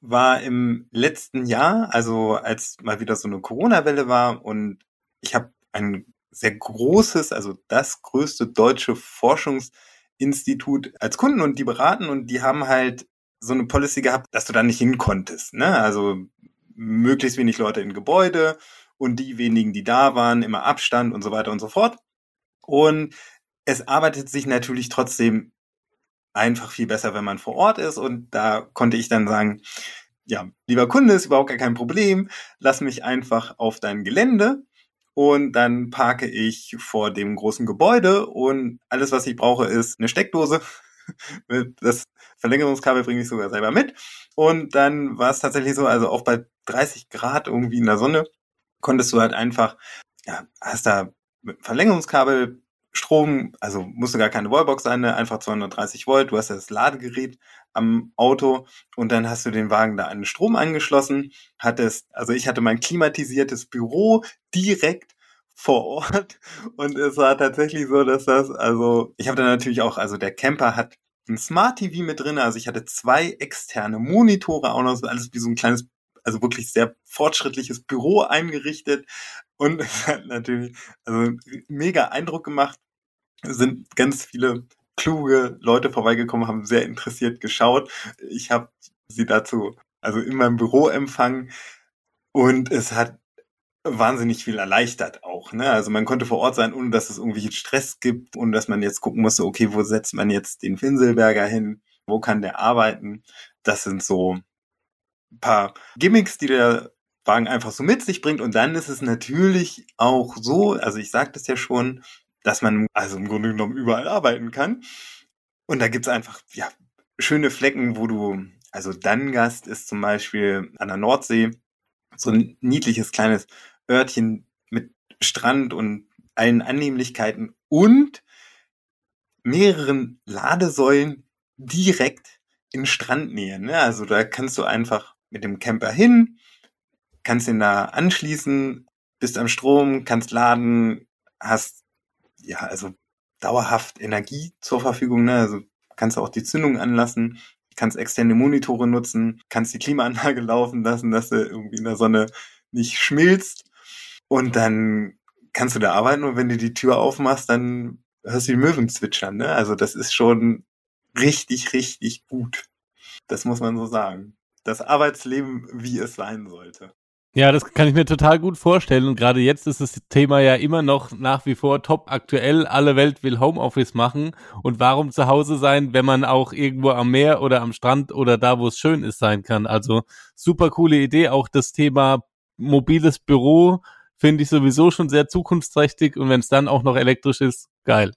war im letzten Jahr, also als mal wieder so eine Corona-Welle war und ich habe einen sehr großes, also das größte deutsche Forschungsinstitut als Kunden und die beraten und die haben halt so eine Policy gehabt, dass du da nicht hin konntest. Ne? Also möglichst wenig Leute in Gebäude und die wenigen, die da waren, immer Abstand und so weiter und so fort. Und es arbeitet sich natürlich trotzdem einfach viel besser, wenn man vor Ort ist. Und da konnte ich dann sagen, ja, lieber Kunde, ist überhaupt gar kein Problem. Lass mich einfach auf dein Gelände und dann parke ich vor dem großen Gebäude und alles, was ich brauche, ist eine Steckdose. Das Verlängerungskabel bringe ich sogar selber mit. Und dann war es tatsächlich so, also auch bei 30 Grad irgendwie in der Sonne konntest du halt einfach, ja, hast da Verlängerungskabel Strom, also musste gar keine Wallbox sein, ne? einfach 230 Volt. Du hast das Ladegerät am Auto und dann hast du den Wagen da an den Strom angeschlossen. Hattest, also ich hatte mein klimatisiertes Büro direkt vor Ort und es war tatsächlich so, dass das, also ich habe da natürlich auch, also der Camper hat ein Smart TV mit drin, also ich hatte zwei externe Monitore auch noch, alles wie so ein kleines also wirklich sehr fortschrittliches Büro eingerichtet und es hat natürlich also mega Eindruck gemacht. Sind ganz viele kluge Leute vorbeigekommen, haben sehr interessiert geschaut. Ich habe sie dazu also in meinem Büro empfangen und es hat wahnsinnig viel erleichtert auch. Ne? Also man konnte vor Ort sein, ohne dass es irgendwie Stress gibt und dass man jetzt gucken musste, okay, wo setzt man jetzt den Finselberger hin? Wo kann der arbeiten? Das sind so paar Gimmicks, die der Wagen einfach so mit sich bringt. Und dann ist es natürlich auch so, also ich sagte es ja schon, dass man also im Grunde genommen überall arbeiten kann. Und da gibt's einfach, ja, schöne Flecken, wo du, also Dangast ist zum Beispiel an der Nordsee, so ein niedliches kleines Örtchen mit Strand und allen Annehmlichkeiten und mehreren Ladesäulen direkt in Strandnähe. Ne? Also da kannst du einfach mit dem Camper hin, kannst ihn da anschließen, bist am Strom, kannst laden, hast ja also dauerhaft Energie zur Verfügung, ne? Also kannst du auch die Zündung anlassen, kannst externe Monitore nutzen, kannst die Klimaanlage laufen lassen, dass du irgendwie in der Sonne nicht schmilzt und dann kannst du da arbeiten und wenn du die Tür aufmachst, dann hörst du die Möwen zwitschern, ne? Also das ist schon richtig, richtig gut. Das muss man so sagen das Arbeitsleben, wie es sein sollte. Ja, das kann ich mir total gut vorstellen. Und gerade jetzt ist das Thema ja immer noch nach wie vor top aktuell. Alle Welt will Homeoffice machen. Und warum zu Hause sein, wenn man auch irgendwo am Meer oder am Strand oder da, wo es schön ist, sein kann? Also super coole Idee. Auch das Thema mobiles Büro finde ich sowieso schon sehr zukunftsträchtig. Und wenn es dann auch noch elektrisch ist, geil.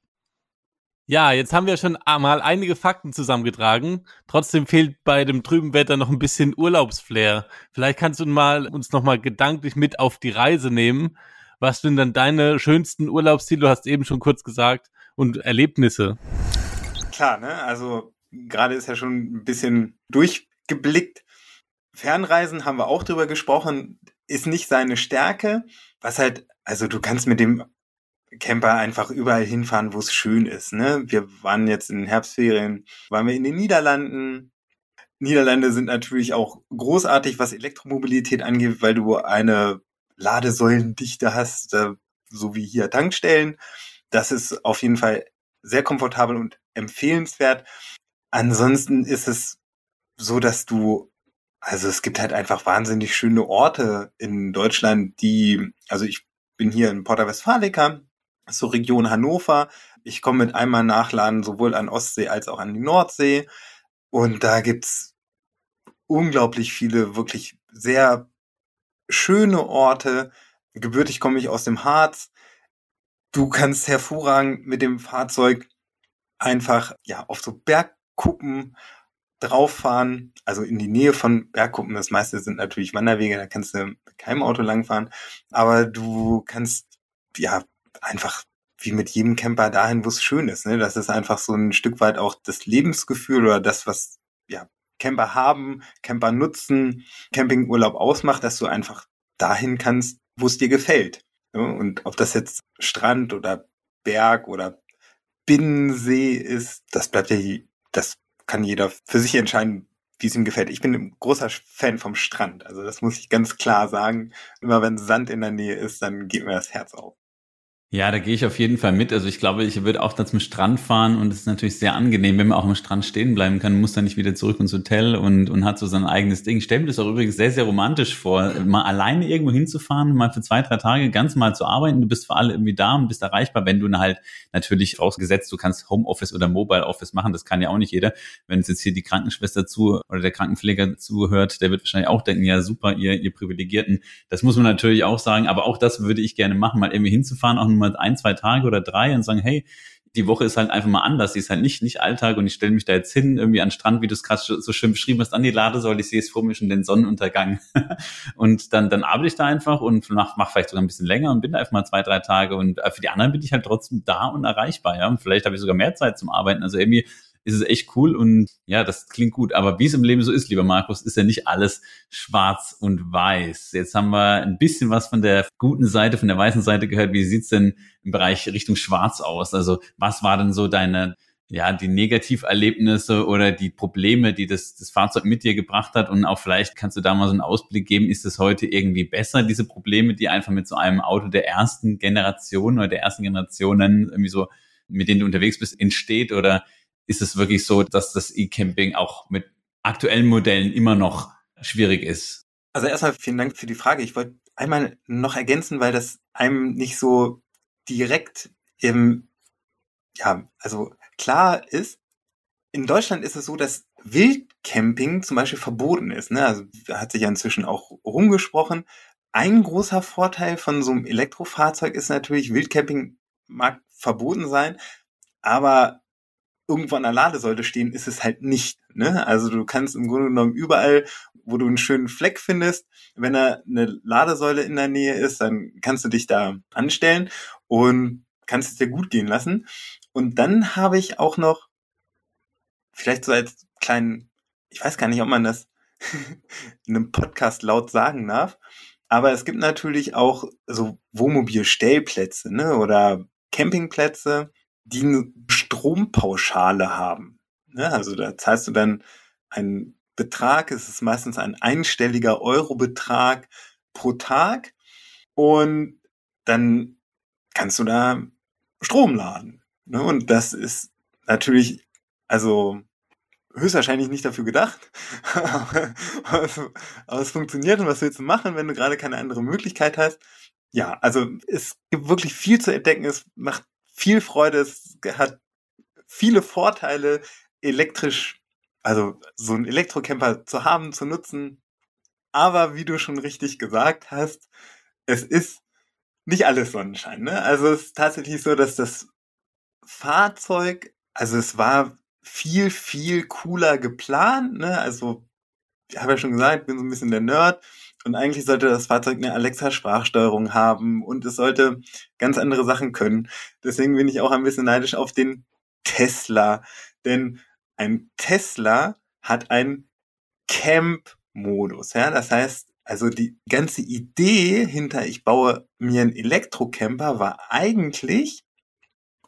Ja, jetzt haben wir schon mal einige Fakten zusammengetragen. Trotzdem fehlt bei dem trüben Wetter noch ein bisschen Urlaubsflair. Vielleicht kannst du mal uns noch mal gedanklich mit auf die Reise nehmen. Was sind dann deine schönsten Urlaubsziele? Du hast eben schon kurz gesagt und Erlebnisse. Klar, ne? Also gerade ist ja schon ein bisschen durchgeblickt. Fernreisen haben wir auch drüber gesprochen, ist nicht seine Stärke. Was halt, also du kannst mit dem Camper einfach überall hinfahren, wo es schön ist. Ne? Wir waren jetzt in den Herbstferien, waren wir in den Niederlanden. Niederlande sind natürlich auch großartig, was Elektromobilität angeht, weil du eine Ladesäulendichte hast, so wie hier Tankstellen. Das ist auf jeden Fall sehr komfortabel und empfehlenswert. Ansonsten ist es so, dass du, also es gibt halt einfach wahnsinnig schöne Orte in Deutschland, die, also ich bin hier in Porta Westfalica, so Region Hannover. Ich komme mit einmal nachladen sowohl an Ostsee als auch an die Nordsee. Und da gibt's unglaublich viele wirklich sehr schöne Orte. Gebürtig komme ich aus dem Harz. Du kannst hervorragend mit dem Fahrzeug einfach ja auf so Bergkuppen drauffahren, also in die Nähe von Bergkuppen. Das meiste sind natürlich Wanderwege, da kannst du mit keinem Auto langfahren, aber du kannst ja einfach wie mit jedem Camper dahin, wo es schön ist. Ne? Das ist einfach so ein Stück weit auch das Lebensgefühl oder das, was ja Camper haben, Camper nutzen, Campingurlaub ausmacht, dass du einfach dahin kannst, wo es dir gefällt. Ne? Und ob das jetzt Strand oder Berg oder Binnensee ist, das bleibt ja, das kann jeder für sich entscheiden, wie es ihm gefällt. Ich bin ein großer Fan vom Strand. Also das muss ich ganz klar sagen. Immer wenn Sand in der Nähe ist, dann geht mir das Herz auf. Ja, da gehe ich auf jeden Fall mit. Also ich glaube, ich würde auch da zum Strand fahren und es ist natürlich sehr angenehm, wenn man auch am Strand stehen bleiben kann, muss dann nicht wieder zurück ins Hotel und, und hat so sein eigenes Ding. Ich stelle mir das auch übrigens sehr, sehr romantisch vor, mal alleine irgendwo hinzufahren, mal für zwei, drei Tage ganz mal zu arbeiten. Du bist für alle irgendwie da und bist erreichbar, wenn du halt natürlich vorausgesetzt, du kannst Homeoffice oder Mobile Office machen, das kann ja auch nicht jeder. Wenn es jetzt hier die Krankenschwester zu oder der Krankenpfleger zuhört, der wird wahrscheinlich auch denken, ja super, ihr, ihr Privilegierten. Das muss man natürlich auch sagen, aber auch das würde ich gerne machen, mal irgendwie hinzufahren, auch mal ein, zwei Tage oder drei und sagen, hey, die Woche ist halt einfach mal anders. Die ist halt nicht, nicht Alltag und ich stelle mich da jetzt hin, irgendwie an den Strand, wie du es gerade so schön beschrieben hast, an die Ladesäule, ich sehe es vor mir schon den Sonnenuntergang. und dann, dann arbeite ich da einfach und mach, mach vielleicht sogar ein bisschen länger und bin da einfach mal zwei, drei Tage und äh, für die anderen bin ich halt trotzdem da und erreichbar, ja. Und vielleicht habe ich sogar mehr Zeit zum Arbeiten. Also irgendwie ist es echt cool und ja, das klingt gut. Aber wie es im Leben so ist, lieber Markus, ist ja nicht alles schwarz und weiß. Jetzt haben wir ein bisschen was von der guten Seite, von der weißen Seite gehört. Wie sieht's denn im Bereich Richtung schwarz aus? Also was war denn so deine ja, die Negativerlebnisse oder die Probleme, die das, das Fahrzeug mit dir gebracht hat. Und auch vielleicht kannst du da mal so einen Ausblick geben, ist es heute irgendwie besser, diese Probleme, die einfach mit so einem Auto der ersten Generation oder der ersten Generationen irgendwie so, mit denen du unterwegs bist, entsteht? Oder ist es wirklich so, dass das E-Camping auch mit aktuellen Modellen immer noch schwierig ist? Also erstmal vielen Dank für die Frage. Ich wollte einmal noch ergänzen, weil das einem nicht so direkt im, ja, also klar ist, in Deutschland ist es so, dass Wildcamping zum Beispiel verboten ist. Ne? Also hat sich ja inzwischen auch rumgesprochen. Ein großer Vorteil von so einem Elektrofahrzeug ist natürlich, Wildcamping mag verboten sein, aber irgendwo an der Ladesäule stehen, ist es halt nicht. Ne? Also du kannst im Grunde genommen überall, wo du einen schönen Fleck findest, wenn da eine Ladesäule in der Nähe ist, dann kannst du dich da anstellen und kannst es dir gut gehen lassen. Und dann habe ich auch noch, vielleicht so als kleinen, ich weiß gar nicht, ob man das in einem Podcast laut sagen darf, aber es gibt natürlich auch so Wohnmobilstellplätze ne, oder Campingplätze, die eine Strompauschale haben. Ne? Also da zahlst du dann einen Betrag, es ist meistens ein einstelliger Eurobetrag pro Tag und dann kannst du da Strom laden. Ne? Und das ist natürlich, also höchstwahrscheinlich nicht dafür gedacht, aber, aber, es funktioniert und was willst du machen, wenn du gerade keine andere Möglichkeit hast? Ja, also es gibt wirklich viel zu entdecken, es macht viel Freude, es hat viele Vorteile, elektrisch, also so einen Elektrocamper zu haben, zu nutzen. Aber wie du schon richtig gesagt hast, es ist nicht alles Sonnenschein. Ne? Also es ist tatsächlich so, dass das Fahrzeug, also es war viel, viel cooler geplant. Ne? Also ich habe ja schon gesagt, ich bin so ein bisschen der Nerd. Und eigentlich sollte das Fahrzeug eine Alexa-Sprachsteuerung haben und es sollte ganz andere Sachen können. Deswegen bin ich auch ein bisschen neidisch auf den Tesla. Denn ein Tesla hat einen Camp-Modus. Ja? Das heißt, also die ganze Idee hinter, ich baue mir einen Elektrocamper, war eigentlich,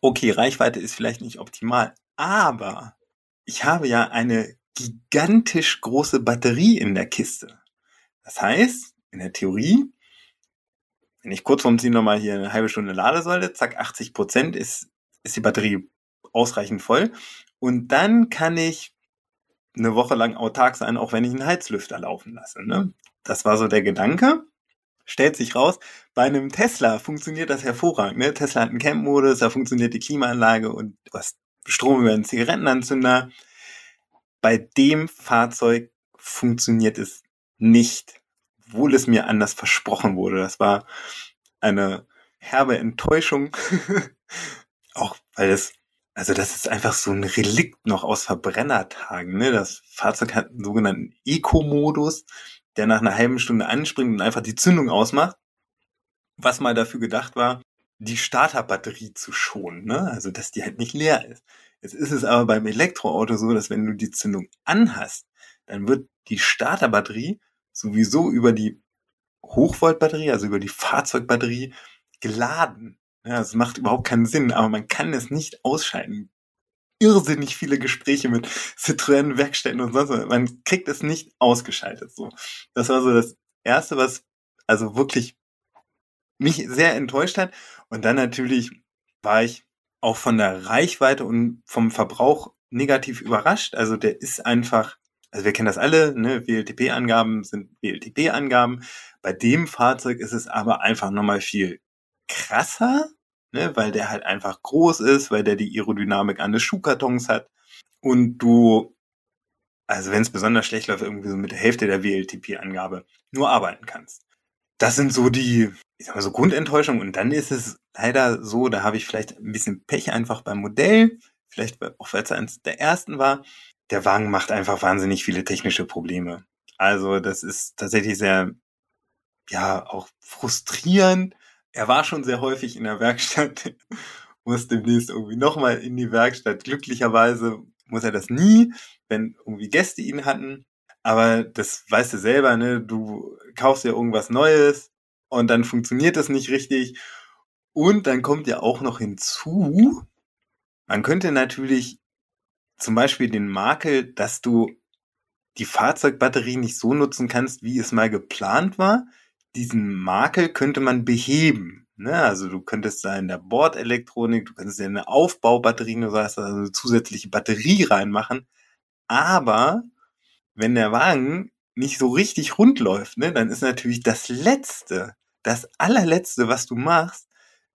okay, Reichweite ist vielleicht nicht optimal, aber ich habe ja eine gigantisch große Batterie in der Kiste. Das heißt, in der Theorie, wenn ich kurz vorm Ziehen nochmal hier eine halbe Stunde Ladesäule, zack, 80 Prozent ist, ist die Batterie ausreichend voll. Und dann kann ich eine Woche lang autark sein, auch wenn ich einen Heizlüfter laufen lasse. Ne? Das war so der Gedanke. Stellt sich raus, bei einem Tesla funktioniert das hervorragend. Ne? Tesla hat einen Camp-Modus, da funktioniert die Klimaanlage und hast Strom über einen Zigarettenanzünder. Bei dem Fahrzeug funktioniert es nicht, obwohl es mir anders versprochen wurde. Das war eine herbe Enttäuschung. Auch weil es, also das ist einfach so ein Relikt noch aus Verbrennertagen. Ne? Das Fahrzeug hat einen sogenannten Eco-Modus, der nach einer halben Stunde anspringt und einfach die Zündung ausmacht. Was mal dafür gedacht war, die Starterbatterie zu schonen, ne? also dass die halt nicht leer ist. Jetzt ist es aber beim Elektroauto so, dass wenn du die Zündung anhast, dann wird die Starterbatterie sowieso über die Hochvoltbatterie, also über die Fahrzeugbatterie geladen. Ja, es macht überhaupt keinen Sinn, aber man kann es nicht ausschalten. Irrsinnig viele Gespräche mit Citroën Werkstätten und sonst was. Man kriegt es nicht ausgeschaltet, so. Das war so das erste, was also wirklich mich sehr enttäuscht hat. Und dann natürlich war ich auch von der Reichweite und vom Verbrauch negativ überrascht. Also der ist einfach, also wir kennen das alle, ne? WLTP-Angaben sind WLTP-Angaben. Bei dem Fahrzeug ist es aber einfach nochmal viel krasser, ne? weil der halt einfach groß ist, weil der die Aerodynamik eines Schuhkartons hat und du, also wenn es besonders schlecht läuft, irgendwie so mit der Hälfte der WLTP-Angabe nur arbeiten kannst. Das sind so die, ich sag mal so Grundenttäuschungen und dann ist es leider so, da habe ich vielleicht ein bisschen Pech einfach beim Modell, vielleicht auch weil es eines der ersten war. Der Wagen macht einfach wahnsinnig viele technische Probleme. Also das ist tatsächlich sehr, ja, auch frustrierend. Er war schon sehr häufig in der Werkstatt, muss demnächst irgendwie nochmal in die Werkstatt. Glücklicherweise muss er das nie, wenn irgendwie Gäste ihn hatten. Aber das weißt du selber, ne? Du kaufst ja irgendwas Neues und dann funktioniert das nicht richtig. Und dann kommt ja auch noch hinzu, man könnte natürlich zum Beispiel den Makel, dass du die Fahrzeugbatterie nicht so nutzen kannst, wie es mal geplant war. Diesen Makel könnte man beheben. Ne? Also du könntest da in der Bordelektronik, du könntest ja eine Aufbaubatterie, du sagst also eine zusätzliche Batterie reinmachen. Aber wenn der Wagen nicht so richtig rund läuft, ne, dann ist natürlich das Letzte, das allerletzte, was du machst,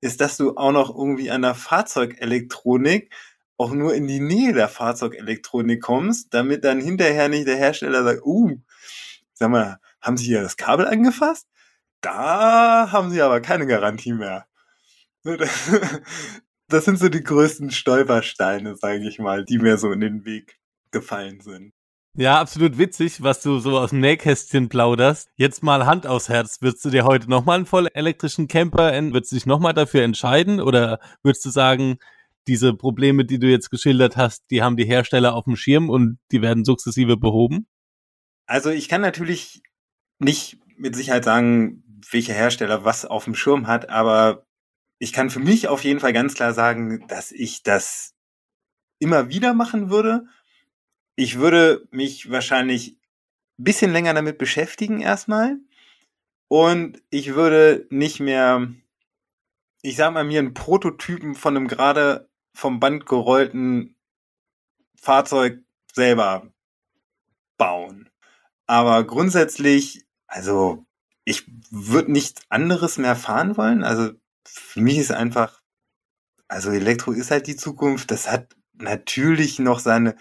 ist, dass du auch noch irgendwie an der Fahrzeugelektronik auch nur in die Nähe der Fahrzeugelektronik kommst, damit dann hinterher nicht der Hersteller sagt, uh, sag mal, haben Sie hier das Kabel angefasst? Da haben Sie aber keine Garantie mehr. Das sind so die größten Stolpersteine, sage ich mal, die mir so in den Weg gefallen sind. Ja, absolut witzig, was du so aus dem Nähkästchen plauderst. Jetzt mal Hand aufs Herz. Würdest du dir heute nochmal einen voll elektrischen Camper, würdest du dich nochmal dafür entscheiden? Oder würdest du sagen, diese Probleme, die du jetzt geschildert hast, die haben die Hersteller auf dem Schirm und die werden sukzessive behoben? Also ich kann natürlich nicht mit Sicherheit sagen, welcher Hersteller was auf dem Schirm hat, aber ich kann für mich auf jeden Fall ganz klar sagen, dass ich das immer wieder machen würde ich würde mich wahrscheinlich ein bisschen länger damit beschäftigen erstmal. Und ich würde nicht mehr, ich sag mal, mir einen Prototypen von einem gerade vom Band gerollten Fahrzeug selber bauen. Aber grundsätzlich, also ich würde nichts anderes mehr fahren wollen. Also für mich ist einfach, also Elektro ist halt die Zukunft. Das hat natürlich noch seine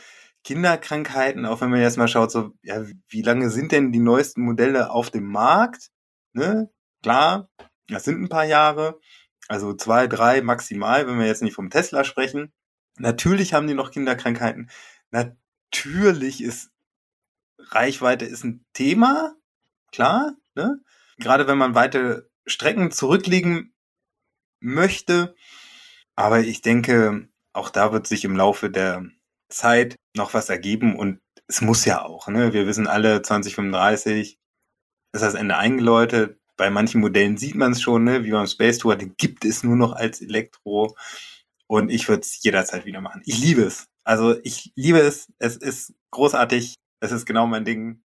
Kinderkrankheiten, auch wenn man jetzt mal schaut, so, ja, wie lange sind denn die neuesten Modelle auf dem Markt? Ne? Klar, das sind ein paar Jahre, also zwei, drei maximal, wenn wir jetzt nicht vom Tesla sprechen. Natürlich haben die noch Kinderkrankheiten. Natürlich ist Reichweite ist ein Thema, klar, ne? Gerade wenn man weite Strecken zurücklegen möchte. Aber ich denke, auch da wird sich im Laufe der Zeit noch was ergeben und es muss ja auch, ne? Wir wissen alle, 2035 ist das Ende eingeläutet. Bei manchen Modellen sieht man es schon, ne? wie beim Space Tour, den gibt es nur noch als Elektro. Und ich würde es jederzeit wieder machen. Ich liebe es. Also ich liebe es. Es ist großartig. Es ist genau mein Ding.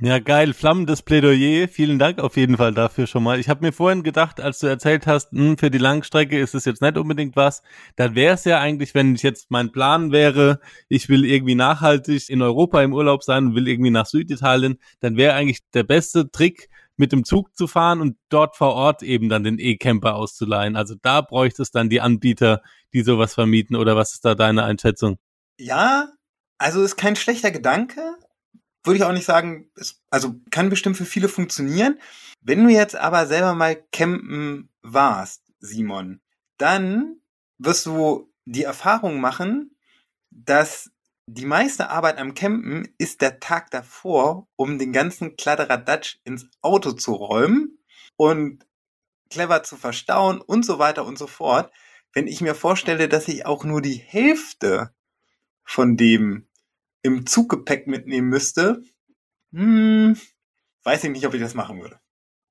Ja, geil, flammendes Plädoyer. Vielen Dank auf jeden Fall dafür schon mal. Ich habe mir vorhin gedacht, als du erzählt hast, mh, hm, für die Langstrecke ist es jetzt nicht unbedingt was, dann wäre es ja eigentlich, wenn ich jetzt mein Plan wäre, ich will irgendwie nachhaltig in Europa im Urlaub sein und will irgendwie nach Süditalien, dann wäre eigentlich der beste Trick, mit dem Zug zu fahren und dort vor Ort eben dann den E-Camper auszuleihen. Also da bräuchte es dann die Anbieter, die sowas vermieten oder was ist da deine Einschätzung? Ja, also ist kein schlechter Gedanke würde ich auch nicht sagen, es, also kann bestimmt für viele funktionieren. Wenn du jetzt aber selber mal campen warst, Simon, dann wirst du die Erfahrung machen, dass die meiste Arbeit am Campen ist der Tag davor, um den ganzen Kladderadatsch ins Auto zu räumen und clever zu verstauen und so weiter und so fort. Wenn ich mir vorstelle, dass ich auch nur die Hälfte von dem im Zuggepäck mitnehmen müsste, hm, weiß ich nicht, ob ich das machen würde.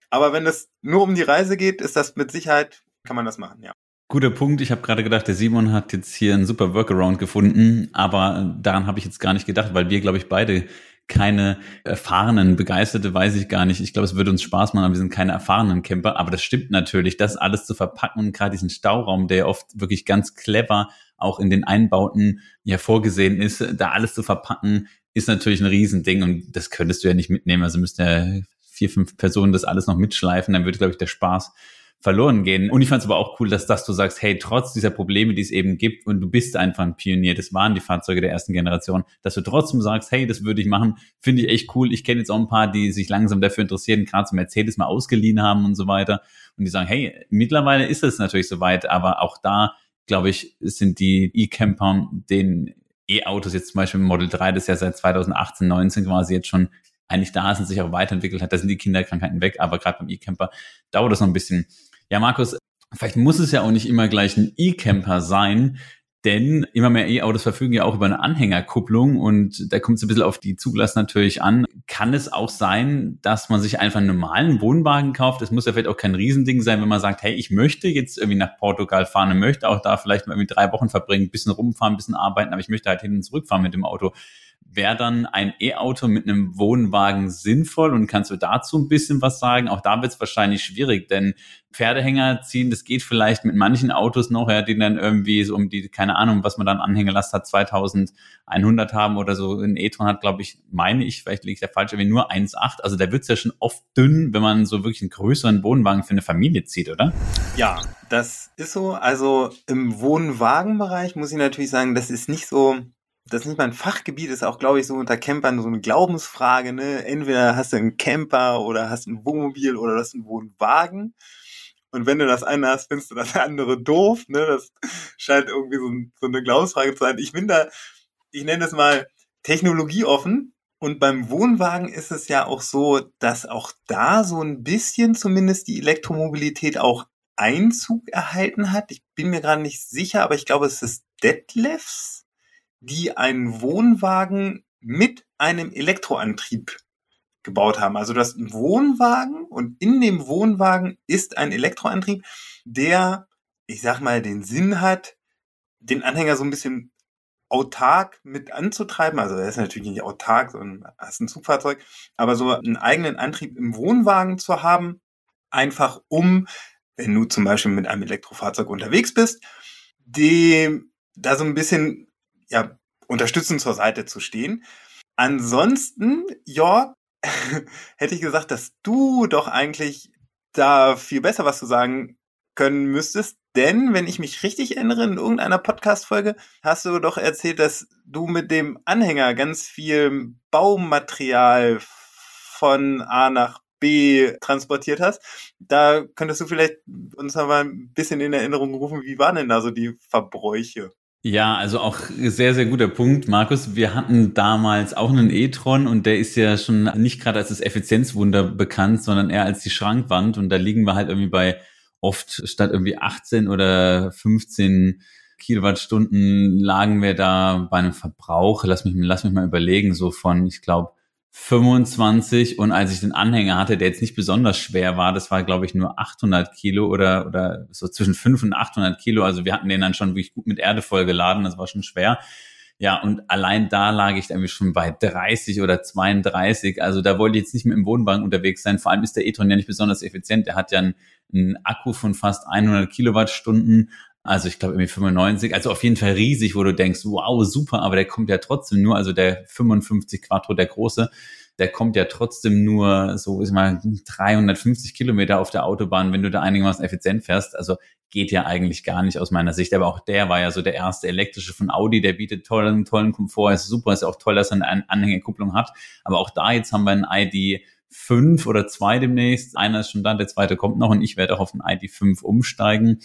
Aber wenn es nur um die Reise geht, ist das mit Sicherheit, kann man das machen, ja. Guter Punkt. Ich habe gerade gedacht, der Simon hat jetzt hier einen super Workaround gefunden, aber daran habe ich jetzt gar nicht gedacht, weil wir, glaube ich, beide keine erfahrenen Begeisterte, weiß ich gar nicht. Ich glaube, es würde uns Spaß machen, aber wir sind keine erfahrenen Camper. Aber das stimmt natürlich, das alles zu verpacken und gerade diesen Stauraum, der oft wirklich ganz clever auch in den Einbauten ja vorgesehen ist, da alles zu verpacken, ist natürlich ein Riesending und das könntest du ja nicht mitnehmen. Also müssten ja vier, fünf Personen das alles noch mitschleifen, dann würde, glaube ich, der Spaß verloren gehen. Und ich fand es aber auch cool, dass, dass du sagst, hey, trotz dieser Probleme, die es eben gibt, und du bist einfach ein Pionier, das waren die Fahrzeuge der ersten Generation, dass du trotzdem sagst, hey, das würde ich machen, finde ich echt cool. Ich kenne jetzt auch ein paar, die sich langsam dafür interessieren, gerade zum Mercedes mal ausgeliehen haben und so weiter. Und die sagen, hey, mittlerweile ist es natürlich soweit, aber auch da, glaube ich, sind die E-Camper, den E-Autos jetzt zum Beispiel Model 3, das ja seit 2018, 19 quasi jetzt schon eigentlich da ist und sich auch weiterentwickelt hat, da sind die Kinderkrankheiten weg, aber gerade beim E-Camper dauert das noch ein bisschen ja, Markus, vielleicht muss es ja auch nicht immer gleich ein E-Camper sein, denn immer mehr E-Autos verfügen ja auch über eine Anhängerkupplung und da kommt es ein bisschen auf die Zuglass natürlich an. Kann es auch sein, dass man sich einfach einen normalen Wohnwagen kauft? Es muss ja vielleicht auch kein Riesending sein, wenn man sagt, hey, ich möchte jetzt irgendwie nach Portugal fahren und möchte auch da vielleicht mal irgendwie drei Wochen verbringen, ein bisschen rumfahren, ein bisschen arbeiten, aber ich möchte halt hin und zurück fahren mit dem Auto wäre dann ein E-Auto mit einem Wohnwagen sinnvoll? Und kannst du dazu ein bisschen was sagen? Auch da wird es wahrscheinlich schwierig, denn Pferdehänger ziehen, das geht vielleicht mit manchen Autos noch, ja, die dann irgendwie so um die, keine Ahnung, was man dann Anhängelast hat, 2100 haben oder so. Ein e-tron hat, glaube ich, meine ich, vielleicht liege ich falsch, aber nur 1,8. Also da wird es ja schon oft dünn, wenn man so wirklich einen größeren Wohnwagen für eine Familie zieht, oder? Ja, das ist so. Also im Wohnwagenbereich muss ich natürlich sagen, das ist nicht so das ist mein Fachgebiet, ist auch, glaube ich, so unter Campern so eine Glaubensfrage, ne? Entweder hast du einen Camper oder hast ein Wohnmobil oder hast einen Wohnwagen. Und wenn du das eine hast, findest du das andere doof, ne? Das scheint irgendwie so, so eine Glaubensfrage zu sein. Ich bin da, ich nenne das mal technologieoffen. Und beim Wohnwagen ist es ja auch so, dass auch da so ein bisschen zumindest die Elektromobilität auch Einzug erhalten hat. Ich bin mir gerade nicht sicher, aber ich glaube, es ist Detlefs die einen Wohnwagen mit einem Elektroantrieb gebaut haben. Also das Wohnwagen und in dem Wohnwagen ist ein Elektroantrieb, der, ich sag mal, den Sinn hat, den Anhänger so ein bisschen autark mit anzutreiben. Also er ist natürlich nicht autark, sondern er ist ein Zugfahrzeug, aber so einen eigenen Antrieb im Wohnwagen zu haben, einfach um, wenn du zum Beispiel mit einem Elektrofahrzeug unterwegs bist, dem da so ein bisschen ja, unterstützend zur Seite zu stehen. Ansonsten, Jörg, hätte ich gesagt, dass du doch eigentlich da viel besser was zu sagen können müsstest. Denn, wenn ich mich richtig erinnere, in irgendeiner Podcast-Folge hast du doch erzählt, dass du mit dem Anhänger ganz viel Baumaterial von A nach B transportiert hast. Da könntest du vielleicht uns mal ein bisschen in Erinnerung rufen, wie waren denn da so die Verbräuche? Ja, also auch sehr, sehr guter Punkt, Markus. Wir hatten damals auch einen e-tron und der ist ja schon nicht gerade als das Effizienzwunder bekannt, sondern eher als die Schrankwand. Und da liegen wir halt irgendwie bei oft statt irgendwie 18 oder 15 Kilowattstunden lagen wir da bei einem Verbrauch, lass mich, lass mich mal überlegen, so von, ich glaube, 25 und als ich den Anhänger hatte, der jetzt nicht besonders schwer war, das war glaube ich nur 800 Kilo oder oder so zwischen 5 und 800 Kilo. Also wir hatten den dann schon wirklich gut mit Erde vollgeladen, das war schon schwer. Ja, und allein da lag ich irgendwie schon bei 30 oder 32. Also da wollte ich jetzt nicht mit dem Wohnwagen unterwegs sein. Vor allem ist der e-tron ja nicht besonders effizient. Der hat ja einen, einen Akku von fast 100 Kilowattstunden. Also ich glaube irgendwie 95, also auf jeden Fall riesig, wo du denkst, wow, super, aber der kommt ja trotzdem nur, also der 55 Quattro, der große, der kommt ja trotzdem nur so, ist mal 350 Kilometer auf der Autobahn, wenn du da einigermaßen effizient fährst. Also geht ja eigentlich gar nicht aus meiner Sicht. Aber auch der war ja so der erste elektrische von Audi, der bietet tollen, tollen Komfort, ist super, ist auch toll, dass er eine Anhängerkupplung hat. Aber auch da jetzt haben wir ein ID 5 oder 2 demnächst. Einer ist schon da, der zweite kommt noch und ich werde auch auf ein ID5 umsteigen.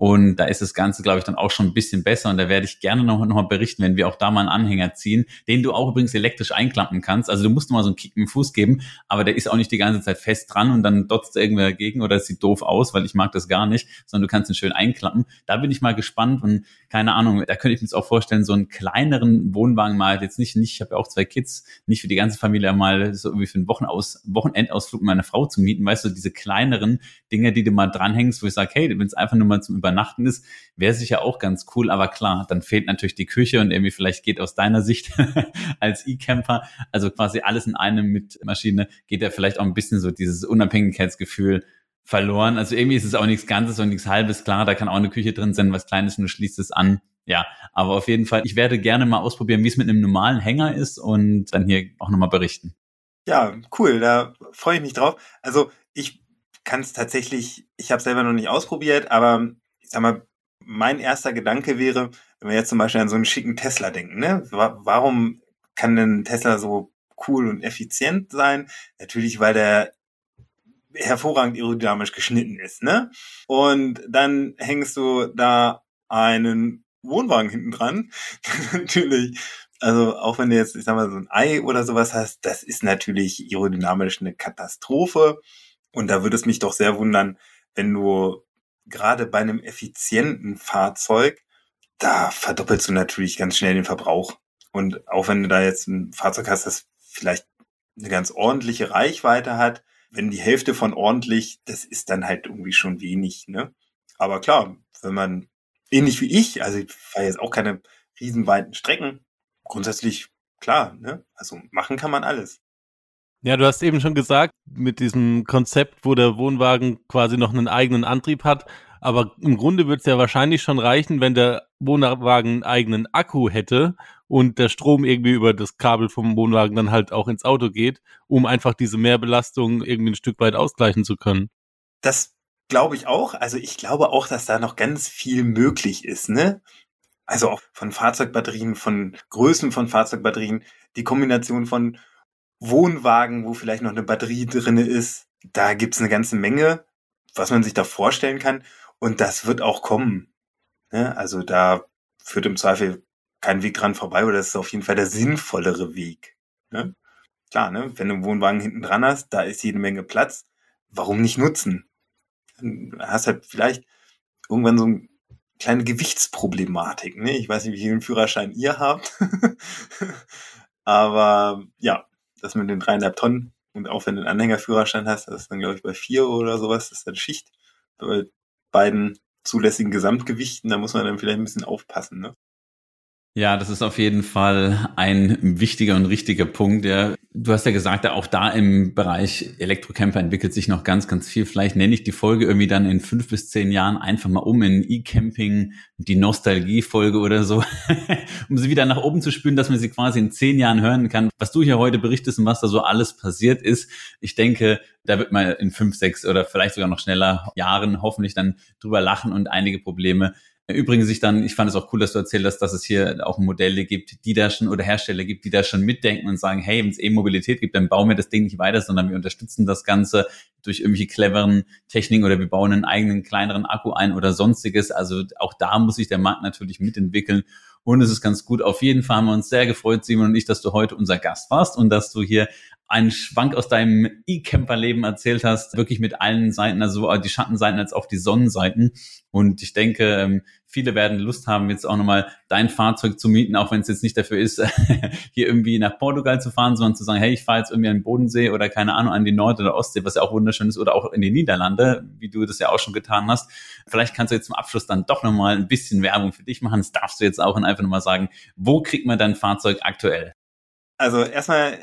Und da ist das Ganze, glaube ich, dann auch schon ein bisschen besser. Und da werde ich gerne noch, noch mal berichten, wenn wir auch da mal einen Anhänger ziehen, den du auch übrigens elektrisch einklappen kannst. Also du musst nur mal so einen Kick mit dem Fuß geben, aber der ist auch nicht die ganze Zeit fest dran und dann dotzt irgendwer dagegen oder es sieht doof aus, weil ich mag das gar nicht, sondern du kannst ihn schön einklappen. Da bin ich mal gespannt und keine Ahnung, da könnte ich mir jetzt auch vorstellen, so einen kleineren Wohnwagen mal, jetzt nicht, nicht, ich habe ja auch zwei Kids, nicht für die ganze Familie mal so irgendwie für einen Wochenaus, Wochenendausflug mit meiner Frau zu mieten, weißt du, diese kleineren Dinge, die du mal dranhängst, wo ich sage, hey, du willst einfach nur mal zum Über übernachten ist, wäre sicher auch ganz cool. Aber klar, dann fehlt natürlich die Küche und irgendwie vielleicht geht aus deiner Sicht als E-Camper, also quasi alles in einem mit Maschine, geht ja vielleicht auch ein bisschen so dieses Unabhängigkeitsgefühl verloren. Also irgendwie ist es auch nichts Ganzes und nichts Halbes. Klar, da kann auch eine Küche drin sein, was Kleines und du schließt es an. Ja, aber auf jeden Fall, ich werde gerne mal ausprobieren, wie es mit einem normalen Hänger ist und dann hier auch nochmal berichten. Ja, cool, da freue ich mich drauf. Also ich kann es tatsächlich, ich habe selber noch nicht ausprobiert, aber mal, mein erster Gedanke wäre, wenn wir jetzt zum Beispiel an so einen schicken Tesla denken, ne? Warum kann denn Tesla so cool und effizient sein? Natürlich, weil der hervorragend aerodynamisch geschnitten ist, ne? Und dann hängst du da einen Wohnwagen hinten dran. natürlich, also auch wenn du jetzt, ich sag mal, so ein Ei oder sowas hast, das ist natürlich aerodynamisch eine Katastrophe. Und da würde es mich doch sehr wundern, wenn du gerade bei einem effizienten Fahrzeug, da verdoppelst du natürlich ganz schnell den Verbrauch. Und auch wenn du da jetzt ein Fahrzeug hast, das vielleicht eine ganz ordentliche Reichweite hat, wenn die Hälfte von ordentlich, das ist dann halt irgendwie schon wenig, ne? Aber klar, wenn man ähnlich wie ich, also ich fahre jetzt auch keine riesenweiten Strecken, grundsätzlich klar, ne? Also machen kann man alles. Ja, du hast eben schon gesagt, mit diesem Konzept, wo der Wohnwagen quasi noch einen eigenen Antrieb hat. Aber im Grunde würde es ja wahrscheinlich schon reichen, wenn der Wohnwagen einen eigenen Akku hätte und der Strom irgendwie über das Kabel vom Wohnwagen dann halt auch ins Auto geht, um einfach diese Mehrbelastung irgendwie ein Stück weit ausgleichen zu können. Das glaube ich auch. Also ich glaube auch, dass da noch ganz viel möglich ist, ne? Also auch von Fahrzeugbatterien, von Größen von Fahrzeugbatterien, die Kombination von Wohnwagen, wo vielleicht noch eine Batterie drinne ist. Da gibt's eine ganze Menge, was man sich da vorstellen kann. Und das wird auch kommen. Ne? Also da führt im Zweifel kein Weg dran vorbei, oder das ist auf jeden Fall der sinnvollere Weg. Ne? Klar, ne? wenn du einen Wohnwagen hinten dran hast, da ist jede Menge Platz. Warum nicht nutzen? Dann hast halt vielleicht irgendwann so eine kleine Gewichtsproblematik. Ne? Ich weiß nicht, wie viel Führerschein ihr habt. Aber ja, das mit den dreieinhalb Tonnen und auch wenn du einen Anhängerführerschein hast, das ist dann, glaube ich, bei vier oder sowas, das ist dann Schicht. Bei beiden zulässigen Gesamtgewichten, da muss man dann vielleicht ein bisschen aufpassen. Ne? Ja, das ist auf jeden Fall ein wichtiger und richtiger Punkt. Ja. Du hast ja gesagt, auch da im Bereich Elektrocamper entwickelt sich noch ganz, ganz viel. Vielleicht nenne ich die Folge irgendwie dann in fünf bis zehn Jahren einfach mal um in E-Camping, die Nostalgie-Folge oder so, um sie wieder nach oben zu spülen, dass man sie quasi in zehn Jahren hören kann. Was du hier heute berichtest und was da so alles passiert ist, ich denke, da wird man in fünf, sechs oder vielleicht sogar noch schneller Jahren hoffentlich dann drüber lachen und einige Probleme Übrigens sich dann, ich fand es auch cool, dass du erzählt hast, dass es hier auch Modelle gibt, die da schon oder Hersteller gibt, die da schon mitdenken und sagen, hey, wenn es E-Mobilität gibt, dann bauen wir das Ding nicht weiter, sondern wir unterstützen das Ganze durch irgendwelche cleveren Techniken oder wir bauen einen eigenen kleineren Akku ein oder sonstiges. Also auch da muss sich der Markt natürlich mitentwickeln. Und es ist ganz gut. Auf jeden Fall haben wir uns sehr gefreut, Simon und ich, dass du heute unser Gast warst und dass du hier einen Schwank aus deinem E-Camper-Leben erzählt hast, wirklich mit allen Seiten, also die Schattenseiten als auch die Sonnenseiten. Und ich denke, ähm, viele werden Lust haben, jetzt auch nochmal dein Fahrzeug zu mieten, auch wenn es jetzt nicht dafür ist, hier irgendwie nach Portugal zu fahren, sondern zu sagen, hey, ich fahre jetzt irgendwie an den Bodensee oder keine Ahnung, an die Nord- oder Ostsee, was ja auch wunderschön ist, oder auch in die Niederlande, wie du das ja auch schon getan hast. Vielleicht kannst du jetzt zum Abschluss dann doch nochmal ein bisschen Werbung für dich machen. Das darfst du jetzt auch und einfach nochmal sagen, wo kriegt man dein Fahrzeug aktuell? Also erstmal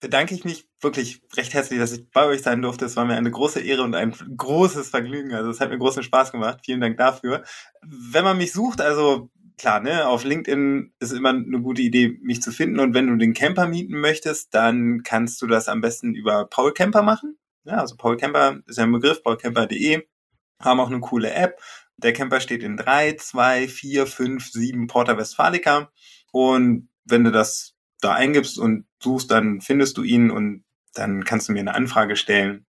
bedanke ich mich wirklich recht herzlich, dass ich bei euch sein durfte. Es war mir eine große Ehre und ein großes Vergnügen. Also es hat mir großen Spaß gemacht. Vielen Dank dafür. Wenn man mich sucht, also klar, ne, auf LinkedIn ist immer eine gute Idee, mich zu finden. Und wenn du den Camper mieten möchtest, dann kannst du das am besten über Paul Camper machen. Ja, also Paul Camper ist ja ein Begriff, paulcamper.de, haben auch eine coole App. Der Camper steht in 3, 2, 4, 5, 7 Porta Westfalica. Und wenn du das da eingibst und suchst, dann findest du ihn und dann kannst du mir eine Anfrage stellen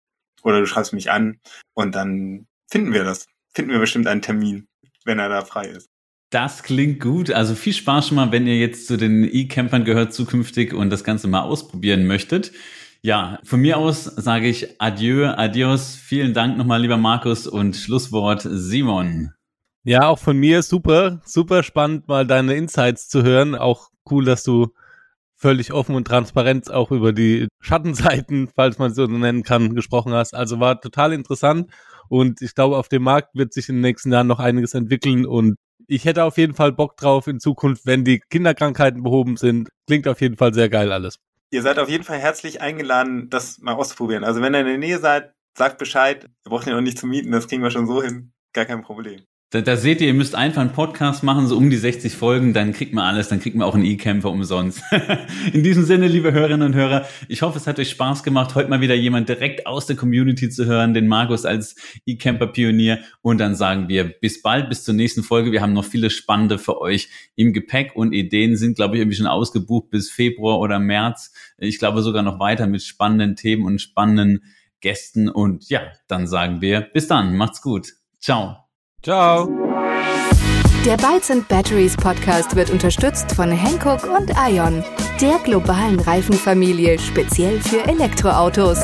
oder du schreibst mich an und dann finden wir das. Finden wir bestimmt einen Termin, wenn er da frei ist. Das klingt gut. Also viel Spaß schon mal, wenn ihr jetzt zu den E-Campern gehört zukünftig und das Ganze mal ausprobieren möchtet. Ja, von mir aus sage ich Adieu, Adios. Vielen Dank nochmal, lieber Markus und Schlusswort Simon. Ja, auch von mir super, super spannend, mal deine Insights zu hören. Auch cool, dass du völlig offen und transparent auch über die Schattenseiten, falls man so nennen kann, gesprochen hast. Also war total interessant und ich glaube, auf dem Markt wird sich in den nächsten Jahren noch einiges entwickeln und ich hätte auf jeden Fall Bock drauf in Zukunft, wenn die Kinderkrankheiten behoben sind. Klingt auf jeden Fall sehr geil alles. Ihr seid auf jeden Fall herzlich eingeladen, das mal auszuprobieren. Also wenn ihr in der Nähe seid, sagt Bescheid. Wir brauchen ja noch nicht zu mieten, das kriegen wir schon so hin. Gar kein Problem. Da, da, seht ihr, ihr müsst einfach einen Podcast machen, so um die 60 Folgen, dann kriegt man alles, dann kriegt man auch einen E-Camper umsonst. In diesem Sinne, liebe Hörerinnen und Hörer, ich hoffe, es hat euch Spaß gemacht, heute mal wieder jemand direkt aus der Community zu hören, den Markus als E-Camper-Pionier. Und dann sagen wir bis bald, bis zur nächsten Folge. Wir haben noch viele spannende für euch im Gepäck und Ideen sind, glaube ich, irgendwie schon ausgebucht bis Februar oder März. Ich glaube sogar noch weiter mit spannenden Themen und spannenden Gästen. Und ja, dann sagen wir bis dann. Macht's gut. Ciao. Ciao. Der Bytes and Batteries Podcast wird unterstützt von Hankook und Ion, der globalen Reifenfamilie speziell für Elektroautos.